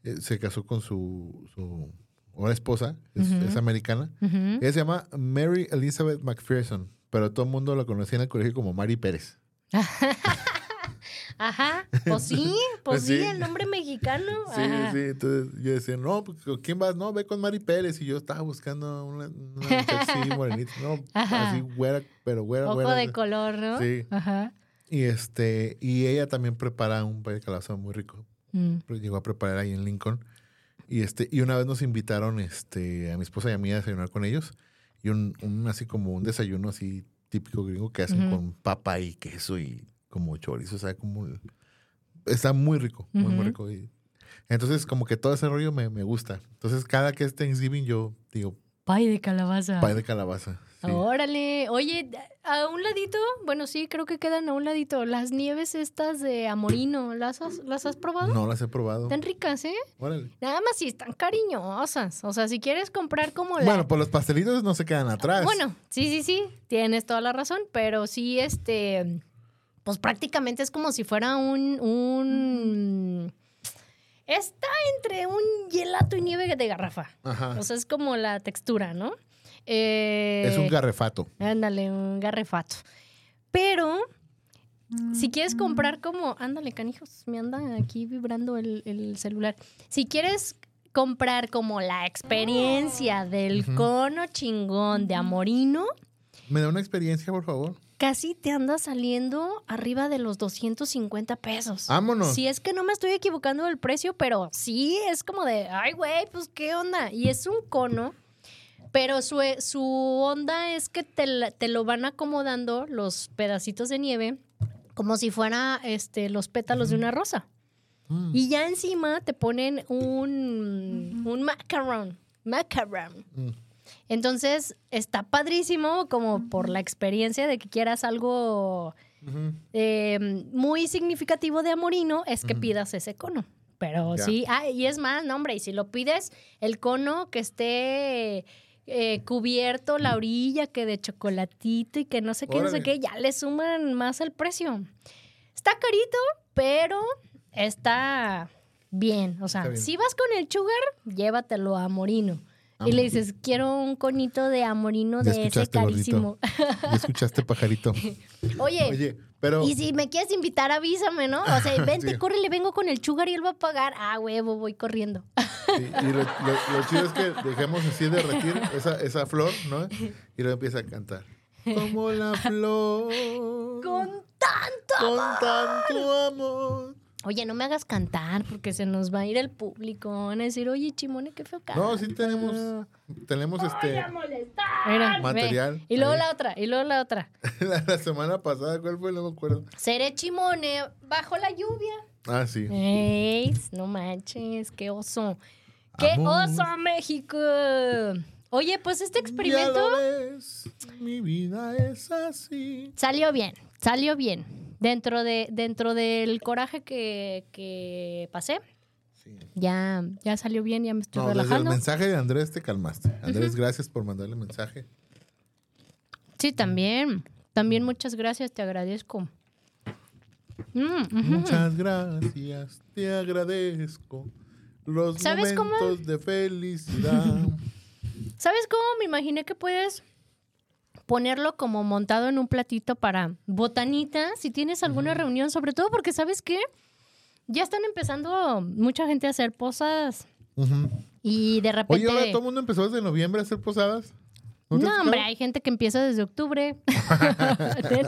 S2: eh, se casó con su, su ahora esposa, es, americana. Ella se llama Mary Elizabeth McPherson, pero todo el mundo la conocía en el colegio como Mary Pérez. (laughs)
S1: Ajá. Pues sí, pues sí, el nombre mexicano. (laughs)
S2: Sí,
S1: Ajá.
S2: sí, entonces yo decía, no, pues, ¿con quién vas? No, ve con Mari Pérez. Y yo estaba buscando una, una muchacha así (laughs) morenita, no,
S1: Ajá.
S2: así güera, pero güera,
S1: Ojo
S2: güera.
S1: de color, ¿no?
S2: Sí.
S1: Ajá.
S2: Y este, y ella también prepara un pay de calabaza muy rico.
S1: Mm.
S2: Pues, llegó a preparar ahí en Lincoln. Y este, y una vez nos invitaron este, a mi esposa y a mí a desayunar con ellos. Y un, un así como un desayuno así típico gringo que hacen con papa y queso y como chorizo. O sea, como está muy rico, muy, muy rico. Y entonces, como que todo ese rollo me, me gusta. Entonces, cada que es Thanksgiving, yo digo,
S1: Pay de calabaza.
S2: Pay de calabaza. Sí.
S1: Órale. Oye, a un ladito, bueno, sí, creo que quedan a un ladito. Las nieves estas de Amorino, ¿las has, las has probado?
S2: No las he probado.
S1: Están ricas, ¿eh?
S2: Órale.
S1: Nada más si están cariñosas. O sea, si quieres comprar como la...
S2: Bueno, pues los pastelitos no se quedan atrás.
S1: Bueno, sí, sí, sí, tienes toda la razón, pero sí, este, pues prácticamente es como si fuera un, un, está entre un gelato y nieve de garrafa.
S2: Ajá.
S1: O sea, es como la textura, ¿no? Eh,
S2: es un garrefato.
S1: Ándale, un garrefato. Pero, si quieres comprar como, ándale, canijos, me anda aquí vibrando el, el celular. Si quieres comprar como la experiencia del
S2: Ujú.
S1: cono chingón de Amorino,
S2: ¿Me da una experiencia, por favor?
S1: casi te anda saliendo arriba de los 250 pesos.
S2: Vámonos.
S1: Si es que no me estoy equivocando del precio, pero sí es como de, ay, güey, pues qué onda. Y es un cono, pero su, su onda es que te, te lo van acomodando los pedacitos de nieve como si fuera este, los pétalos de una rosa.
S2: Mm.
S1: Y ya encima te ponen un, un macaron. Macaron.
S2: Mm.
S1: Entonces está padrísimo como por la experiencia de que quieras algo eh, muy significativo de Amorino, es que pidas ese cono. Pero sí, ah, y es más, no, hombre, y si lo pides, el cono que esté eh, cubierto, la orilla, que de chocolatito y que no sé qué, no sé qué, ya le suman más al precio. Está carito, pero está bien. O sea,
S2: bien.
S1: si vas con el sugar, llévatelo a Y le dices, quiero un conito de Amorino de ese carísimo.
S2: ¿Ya escuchaste, pajarito? (laughs)
S1: Oye,
S2: Oye, pero...
S1: y si me quieres invitar, avísame, ¿no? O sea, (laughs) vente,
S2: Sí.
S1: corre, le vengo con el sugar y él va a pagar. Ah, huevo, voy corriendo.
S2: Sí, y lo, lo- lo chido es que dejemos así derretir esa, esa flor, ¿no? Y luego empieza a cantar. Como la flor. (laughs)
S1: Con tanto
S2: con
S1: amor.
S2: tanto amor.
S1: Oye, no me hagas cantar porque se nos va a ir el público. Van a decir, oye, Chimone, qué feo canta.
S2: No, sí tenemos, tenemos este.
S1: Mira,
S2: Material.
S1: ve. Y luego
S2: Ahí.
S1: la otra, y luego la otra. (laughs)
S2: La, la semana pasada, ¿cuál fue? No me acuerdo.
S1: Seré Chimone bajo la lluvia.
S2: Ah, sí.
S1: ¡Ey! No manches, qué oso. ¡Qué
S2: Amor.
S1: oso, México! Oye, pues este
S2: Ya
S1: experimento
S2: lo ves, mi vida es así.
S1: salió bien, salió bien. Dentro, de, dentro del coraje que, que pasé,
S2: Sí.
S1: ya, ya salió bien, ya me estoy
S2: No, desde el
S1: relajando.
S2: mensaje de Andrés te calmaste. Andrés, gracias por mandarle mensaje.
S1: Sí, también. También muchas gracias, te agradezco. Mm.
S2: Muchas gracias, te agradezco. Los
S1: ¿Sabes cómo?
S2: momentos de felicidad. (laughs)
S1: ¿Sabes cómo me imaginé que puedes ponerlo como montado en un platito para botanita si tienes alguna reunión? Sobre todo porque, ¿sabes qué? Ya están empezando mucha gente a hacer posadas y de repente...
S2: Oye, ahora todo el mundo empezó desde noviembre a hacer posadas. ¿No,
S1: No, hombre, hay gente que empieza desde octubre. (laughs) (laughs)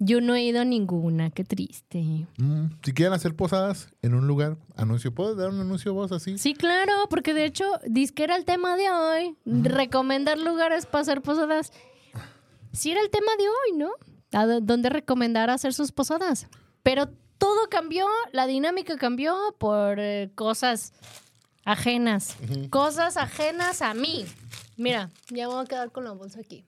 S1: Yo no he ido a ninguna, qué triste.
S2: Mm, si quieren hacer posadas en un lugar, anuncio. ¿Puedes dar un anuncio vos así?
S1: Sí, claro, porque de hecho, que era el tema de hoy, recomendar lugares para hacer posadas. Sí era el tema de hoy, ¿no? A dó- dónde recomendar hacer sus posadas. Pero todo cambió, la dinámica cambió por eh, cosas ajenas. Cosas ajenas a mí. Mira, ya me voy a quedar con la bolsa aquí.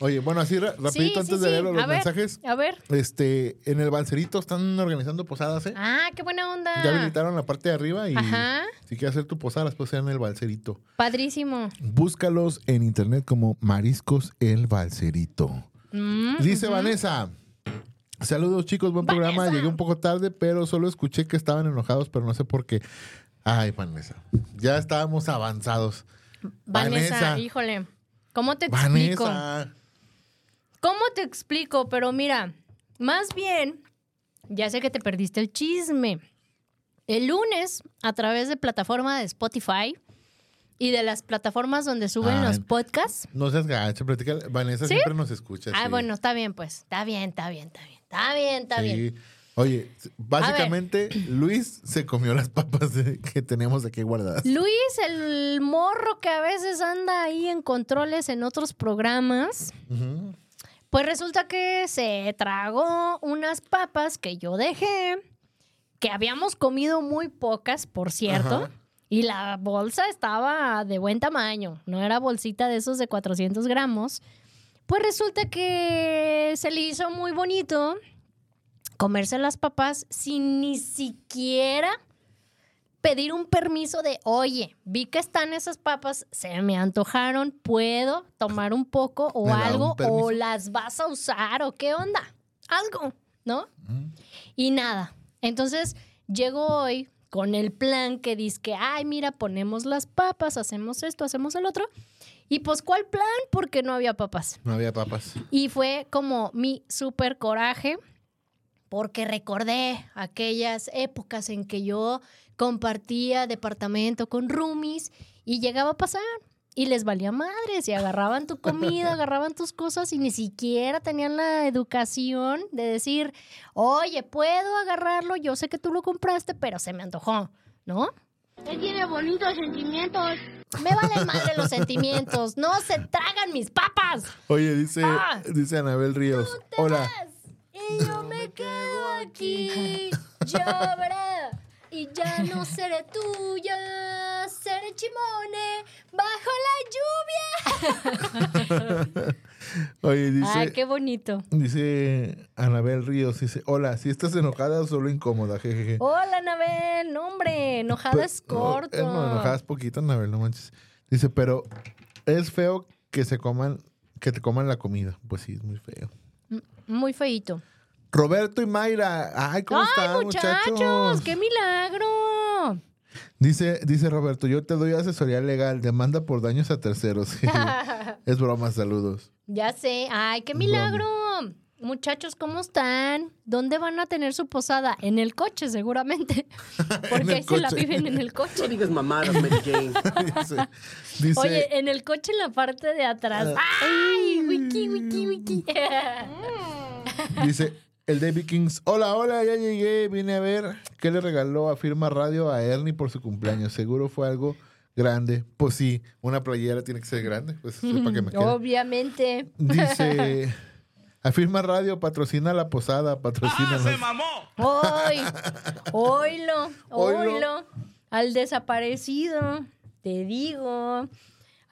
S2: Oye, bueno, así ra- rapidito
S1: Sí, sí,
S2: antes de leer los
S1: A ver,
S2: mensajes.
S1: A ver.
S2: Este, en el Balcerito están organizando posadas, ¿eh?
S1: Ah, qué buena onda.
S2: Ya habilitaron la parte de arriba y
S1: Ajá.
S2: si quieres hacer tu posada, las puedes hacer en el Balcerito.
S1: Padrísimo.
S2: Búscalos en internet como Mariscos El Balcerito.
S1: Mm,
S2: Dice. Vanessa. Saludos chicos, buen programa.
S1: Vanessa.
S2: Llegué un poco tarde, pero solo escuché que estaban enojados, pero no sé por qué. Ay, Vanessa. Ya estábamos avanzados.
S1: Vanessa,
S2: Vanessa.
S1: híjole. ¿Cómo te explico? ¿Cómo te explico? Pero mira, más bien, ya sé que te perdiste el chisme. El lunes, a través de plataforma de Spotify y de las plataformas donde suben
S2: Ay.
S1: los podcasts.
S2: No seas gacha, platica. Vanessa
S1: ¿Sí?
S2: siempre nos escucha.
S1: Ah,
S2: sí.
S1: bueno, está bien, pues. Está bien, está bien, está bien. Está bien, está bien.
S2: Oye, básicamente Luis se comió las papas que tenemos aquí guardadas.
S1: Luis, el morro que a veces anda ahí en controles en otros programas,
S2: Ujú.
S1: Pues resulta que se tragó unas papas que yo dejé, que habíamos comido muy pocas, por cierto.
S2: Ajá.
S1: Y la bolsa estaba de buen tamaño, no era bolsita de esos de 400 gramos. Pues resulta que se le hizo muy bonito comerse las papas sin ni siquiera pedir un permiso de, oye, vi que están esas papas, se me antojaron, puedo tomar un poco o
S2: ¿Me da un
S1: algo, o las vas a usar, o qué onda, algo, ¿no? Y nada. Entonces, llego hoy con el plan que dice que, ay, mira, ponemos las papas, hacemos esto, hacemos el otro. Y pues, ¿cuál plan? Porque no había papas.
S2: No había papas.
S1: Y fue como mi súper coraje, porque recordé aquellas épocas en que yo compartía departamento con roomies y llegaba a pasar y les valía madres y agarraban tu comida, (laughs) agarraban tus cosas y ni siquiera tenían la educación de decir, oye, puedo agarrarlo, yo sé que tú lo compraste, pero se me antojó, ¿no?
S5: Él tiene bonitos sentimientos.
S1: Me valen madre los sentimientos, no se tragan mis papas.
S2: Oye, dice,
S1: Ah.
S2: dice Anabel Ríos. Hola.
S1: Y yo me quedo aquí, llora. Y ya no (laughs) seré tuya, seré chimone bajo la lluvia. (laughs)
S2: Oye, dice,
S1: Ay, qué bonito.
S2: dice Anabel Ríos. Dice, hola, si estás enojada o solo incómoda, jejeje.
S1: Hola, Anabel. No, hombre, enojada es corto.
S2: No, no, enojadas poquito, Anabel, no manches. Dice, pero es feo que se coman, que te coman la comida. Pues sí, es muy feo.
S1: Muy feito.
S2: Roberto y Mayra. Ay, ¿cómo
S1: Ay,
S2: están,
S1: muchachos,
S2: muchachos?
S1: qué milagro.
S2: Dice, dice Roberto, yo te doy asesoría legal, demanda por daños a terceros. (laughs) (laughs) es broma, saludos.
S1: Ya sé. Ay, qué milagro. Muchachos, ¿cómo están? ¿Dónde van a tener su posada? En el coche, seguramente. (laughs) Porque ahí se la viven en el coche.
S7: digas mamadas, Mary Jane.
S2: dice, dice,
S1: Oye, en el coche en la parte de atrás. ¡Ay! Wiki, wiki, wiki.
S2: dice el David Kings, hola, hola, ya llegué, vine a ver qué le regaló a Firma Radio a Ernie por su cumpleaños. Seguro fue algo grande. Pues sí, una playera tiene que ser grande, pues sepa que me queda.
S1: Obviamente.
S2: Dice, (laughs) a Firma Radio patrocina la posada, patrocina las-
S1: Hoy, oílo,
S2: Oílo.
S1: oílo. Al desaparecido. Te digo.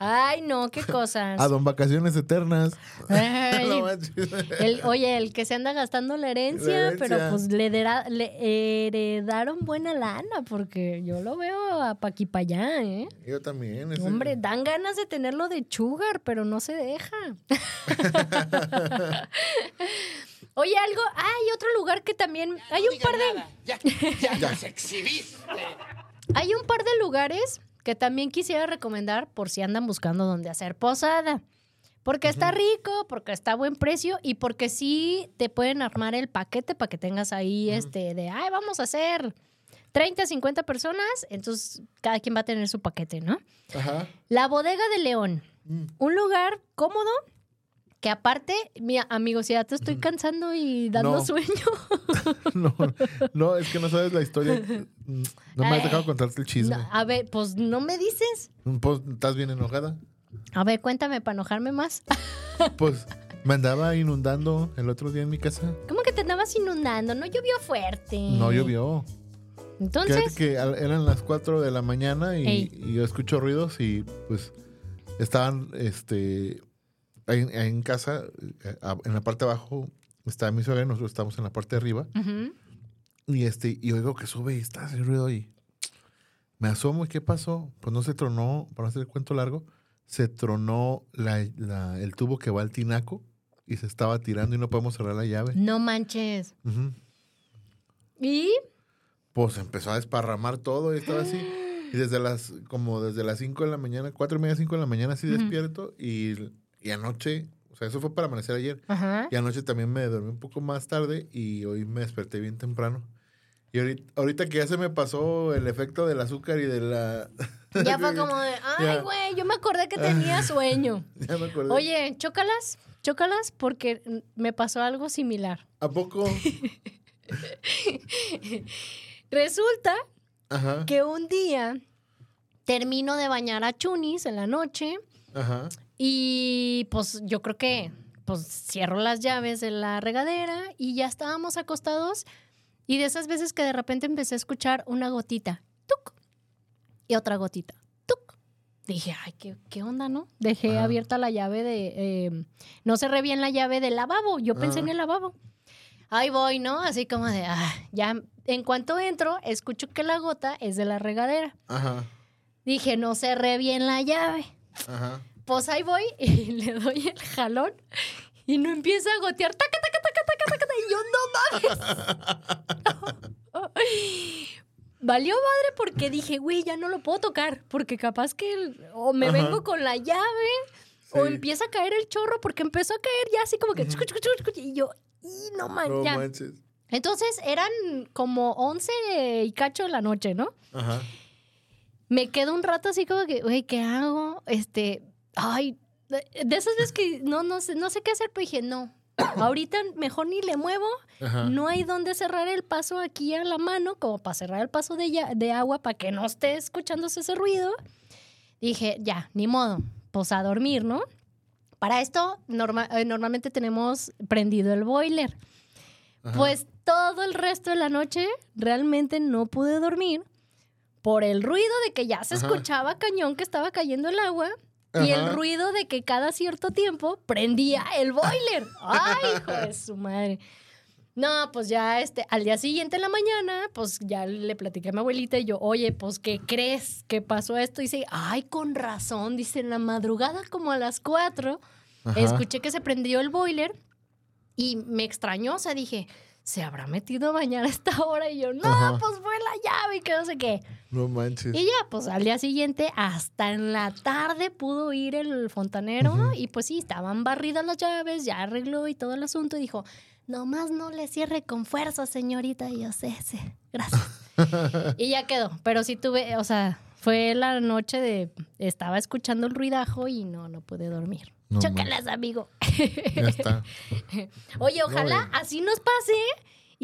S1: Ay, no, qué cosas.
S2: a Don Vacaciones Eternas.
S1: Ay, (laughs)
S2: No manches.
S1: el- oye, el que se anda gastando la herencia,
S2: La herencia.
S1: pero pues le, dera- le heredaron buena lana, porque yo lo veo a pa' aquí pa' allá, ¿eh?
S2: Yo también. ese-
S1: Hombre, dan ganas de tenerlo de sugar, pero no se deja. (laughs) Oye, algo, hay otro lugar que también, hay un par de,
S7: Ya, ya, ya (laughs) se exhibiste.
S1: hay un par de lugares que también quisiera recomendar por si andan buscando dónde hacer posada. Porque está rico, porque está a buen precio y porque sí te pueden armar el paquete para que tengas ahí este de, ay, vamos a hacer 30, 50 personas, entonces cada quien va a tener su paquete, ¿no?
S2: Ajá.
S1: La bodega de León.
S2: Mm.
S1: Un lugar cómo que aparte, mira, amigos, ya te estoy cansando y dando
S2: No.
S1: sueño. (laughs)
S2: No, no, es que no sabes la historia. (laughs) No me has dejado contarte el chisme.
S1: No, a ver, pues no me dices.
S2: Pues, ¿Estás bien enojada?
S1: A ver, cuéntame para enojarme más. (laughs)
S2: Pues me andaba inundando el otro día en mi casa.
S1: ¿Cómo que te andabas inundando? No llovió fuerte.
S2: No llovió.
S1: Entonces,
S2: Fíjate que eran las 4 de la mañana y yo escucho ruidos y pues estaban este ahí, ahí en casa, eh, en la parte de abajo está mi suegra y nosotros estamos en la parte de arriba. Y este, y oigo que sube y está ese ruido y me asomo y ¿qué pasó? Pues no se tronó, para hacer el cuento largo, se tronó la- la- el tubo que va al tinaco y se estaba tirando y no podemos cerrar la llave.
S1: no manches. ¿Y?
S2: Pues empezó a desparramar todo y estaba así. Y desde las, como desde las 5 de la mañana, cuatro y media, 5 de la mañana así despierto y, y anoche, o sea, eso fue para amanecer ayer.
S1: Ajá.
S2: Y anoche también me dormí un poco más tarde y hoy me desperté bien temprano. Y ahorita, ahorita que ya se me pasó el efecto del azúcar y de la... (laughs)
S1: Ya fue como de, (laughs) ay, güey, yo me acordé que tenía (laughs) sueño.
S2: ya me acordé.
S1: Oye, chócalas, chócalas porque me pasó algo similar.
S2: ¿A poco?
S1: Resulta
S2: Ajá,
S1: que un día termino de bañar a Chunis en la noche
S2: ajá.
S1: Y pues yo creo que pues cierro las llaves de la regadera y ya estábamos acostados y de esas veces que de repente empecé a escuchar una gotita. ¡Tuc! y otra gotita. ¡Tuc! Dije, ay, ¿qué, qué onda, no? Dejé abierta la llave de... eh, no cerré bien la llave del lavabo. Yo pensé en el lavabo. Ahí voy, ¿no? Así como de, ah, ya. En cuanto entro, escucho que la gota es de la regadera.
S2: Ajá.
S1: Dije, no cerré bien la llave.
S2: Ajá.
S1: Pues ahí voy (laughs) y le doy el jalón y no empieza a gotear. Taca, taca, taca, taca, taca, Y yo, no mames. (laughs) Valió madre porque dije, güey, ya no lo puedo tocar. Porque capaz que el- o me
S2: Ajá.
S1: vengo con la llave o empieza a caer el chorro porque empezó a caer ya así como que... y yo, y no man,
S2: No
S1: ya.
S2: manches.
S1: Entonces eran como 11 y cacho de la noche, ¿no?
S2: Ajá.
S1: me quedo un rato así como que, güey, ¿qué hago? Este, ay, de esas veces que no, no, sé, no sé qué hacer, pero dije, no, ahorita mejor ni le muevo,
S2: Ajá.
S1: no hay donde cerrar el paso aquí a la mano, como para cerrar el paso de, ya- de agua para que no esté escuchándose ese ruido. Dije, ya, ni modo, pues a dormir, ¿no? Para esto, norma- eh, normalmente tenemos prendido el boiler.
S2: Ajá.
S1: Pues todo el resto de la noche realmente no pude dormir por el ruido de que ya se
S2: Ajá.
S1: escuchaba cañón que estaba cayendo el agua y el ruido de que cada cierto tiempo prendía el boiler. ¡Ay, hijo de su madre! No, pues ya este, al día siguiente en la mañana, pues ya le platiqué a mi abuelita y yo, oye, pues, ¿qué crees que pasó esto? Y dice, ay, con razón, dice, en la madrugada como a las 4,
S2: Ajá.
S1: escuché que se prendió el boiler y me extrañó, o sea, dije, ¿se habrá metido a bañar a esta hora? Y yo, no,
S2: Ajá.
S1: pues fue la llave y que no sé qué.
S2: No manches.
S1: Y ya, pues al día siguiente, hasta en la tarde pudo ir el fontanero y pues sí, estaban barridas las llaves, ya arregló y todo el asunto y dijo, nomás no le cierre con fuerza, señorita. Y yo sé, sí, gracias. (laughs) y ya quedó, pero sí tuve, o sea, fue la noche de, estaba escuchando el ruidajo y no, no pude dormir.
S2: No
S1: Chócalas, amigo.
S2: Ya está. (laughs)
S1: Oye, ojalá así nos pase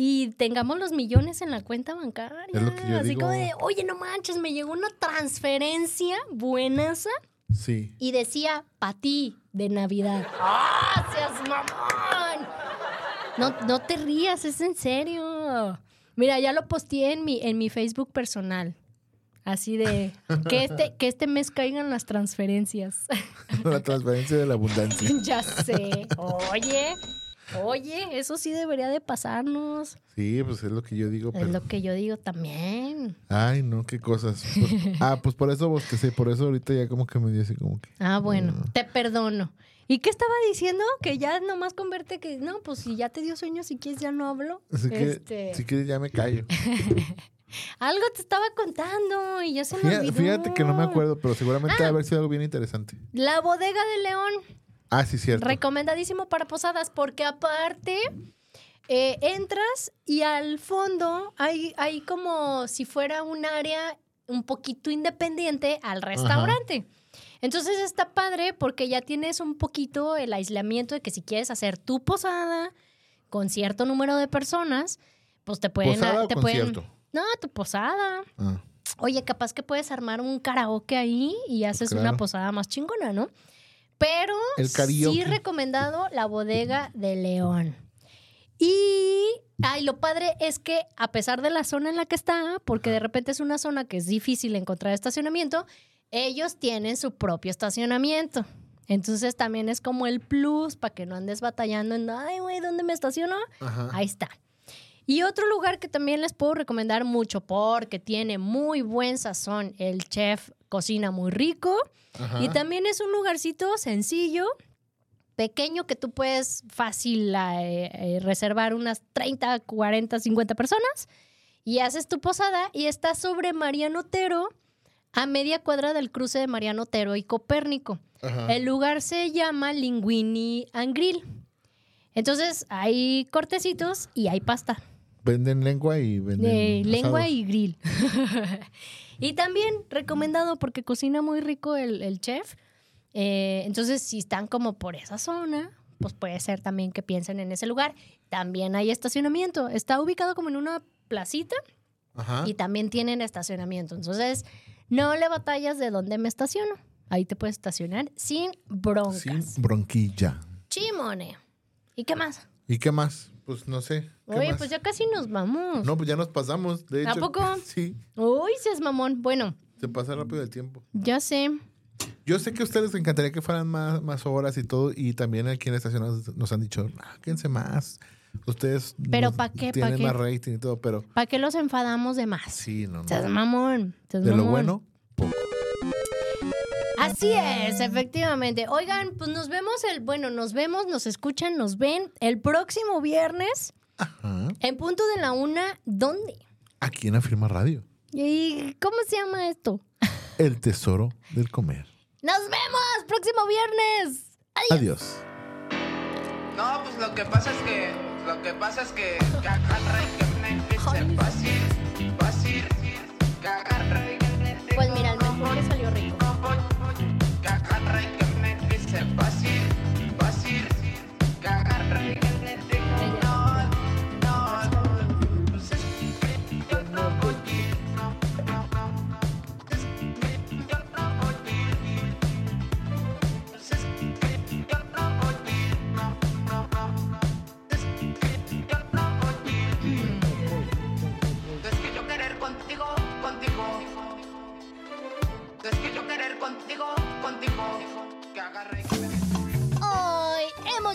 S1: y tengamos los millones en la cuenta bancaria.
S2: Es lo que yo
S1: así
S2: digo.
S1: como de, oye, no manches, me llegó una transferencia buenaza
S2: Sí.
S1: y decía pa' ti de Navidad. ¡Ah, seas mamón! No, no te rías, es en serio. Mira, ya lo posteé en mi, en mi Facebook personal. Así de que este, que este mes caigan las transferencias. (laughs)
S2: La transferencia de la abundancia. (laughs)
S1: ya sé. Oye, oye, eso sí debería de pasarnos.
S2: Sí, pues es lo que yo digo.
S1: Es
S2: Pero...
S1: lo que yo digo también.
S2: Ay, no, qué cosas. Pues- (laughs) ah, pues por eso bosquecé. Por eso ahorita ya como que me dio así como que.
S1: Ah, bueno,
S2: Mm.
S1: te perdono. ¿Y qué estaba diciendo? Que ya nomás converte que, no, pues si ya te dio sueño, si quieres ya no hablo.
S2: Así que
S1: Este,
S2: si quieres ya me callo. (laughs)
S1: Algo te estaba contando y ya se me
S2: Fíjate,
S1: olvidó.
S2: fíjate que no me acuerdo, pero seguramente
S1: Ah.
S2: debe haber sido algo bien interesante.
S1: La bodega de León,
S2: Ah, sí, cierto.
S1: recomendadísimo para posadas, porque aparte eh, entras y al fondo hay, hay como si fuera un área un poquito independiente al restaurante. Entonces está padre porque ya tienes un poquito el aislamiento de que si quieres hacer tu posada con cierto número de personas, pues te pueden...
S2: ¿Posada o
S1: te pueden
S2: concierto?
S1: no, tu posada.
S2: Ah,
S1: Oye, capaz que puedes armar un karaoke ahí y haces
S2: claro.
S1: una posada más chingona, ¿no? Pero
S2: El
S1: sí recomendado la bodega de León. Y, ay, lo padre es que a pesar de la zona en la que está, porque de repente es una zona que es difícil encontrar estacionamiento, ellos tienen su propio estacionamiento. Entonces también es como el plus para que no andes batallando en, ay, güey, ¿dónde me estaciono?
S2: ajá.
S1: Ahí está. Y otro lugar que también les puedo recomendar mucho porque tiene muy buen sazón. El chef cocina muy rico.
S2: ajá.
S1: Y también es un lugarcito sencillo, pequeño, que tú puedes fácil eh, eh, reservar unas 30, 40, 50 personas. Y haces tu posada y está sobre Mariano Otero, a media cuadra del cruce de Mariano Otero y Copérnico.
S2: Ajá.
S1: El lugar se llama Linguini and Grill. Entonces hay cortecitos y hay pasta.
S2: Venden lengua y venden.
S1: De lengua
S2: asados.
S1: y grill. (laughs) y también recomendado porque cocina muy rico el, el chef. Eh, entonces, si están como por esa zona, pues puede ser también que piensen en ese lugar. También hay estacionamiento. Está ubicado como en una placita
S2: Ajá.
S1: y también tienen estacionamiento. Entonces, no le batallas de dónde me estaciono. Ahí te puedes estacionar sin broncas.
S2: Sin bronquilla.
S1: Chimone. ¿Y qué más?
S2: ¿Y qué más? Pues no sé. ¿qué
S1: Oye,
S2: más?
S1: pues ya casi nos vamos.
S2: No, pues ya nos pasamos. De
S1: ¿A
S2: hecho.
S1: poco? (laughs)
S2: Sí.
S1: Uy, seas mamón. Bueno,
S2: Se pasa rápido el tiempo.
S1: Ya sé.
S2: Yo sé que a ustedes les encantaría que fueran más, más horas y todo, y también aquí en la estación nos, nos han dicho, ah, quédense más. Ustedes
S1: Pero ¿pa' qué? ¿Pa'
S2: tienen
S1: qué?
S2: más rating y todo, pero
S1: ¿Para qué los enfadamos de más?
S2: sí, no, no.
S1: Seas mamón. seas
S2: De lo bueno,
S1: Así es, efectivamente. Oigan, pues nos vemos el, bueno, nos vemos, nos escuchan, nos ven el próximo viernes
S2: ajá,
S1: en punto de la una. ¿Dónde?
S2: aquí en Afirma Radio.
S1: ¿Y cómo se llama esto? (laughs)
S2: El tesoro del comer.
S1: Nos vemos próximo viernes.
S2: Adiós.
S8: No, pues lo que pasa es que, lo que pasa es que, que y que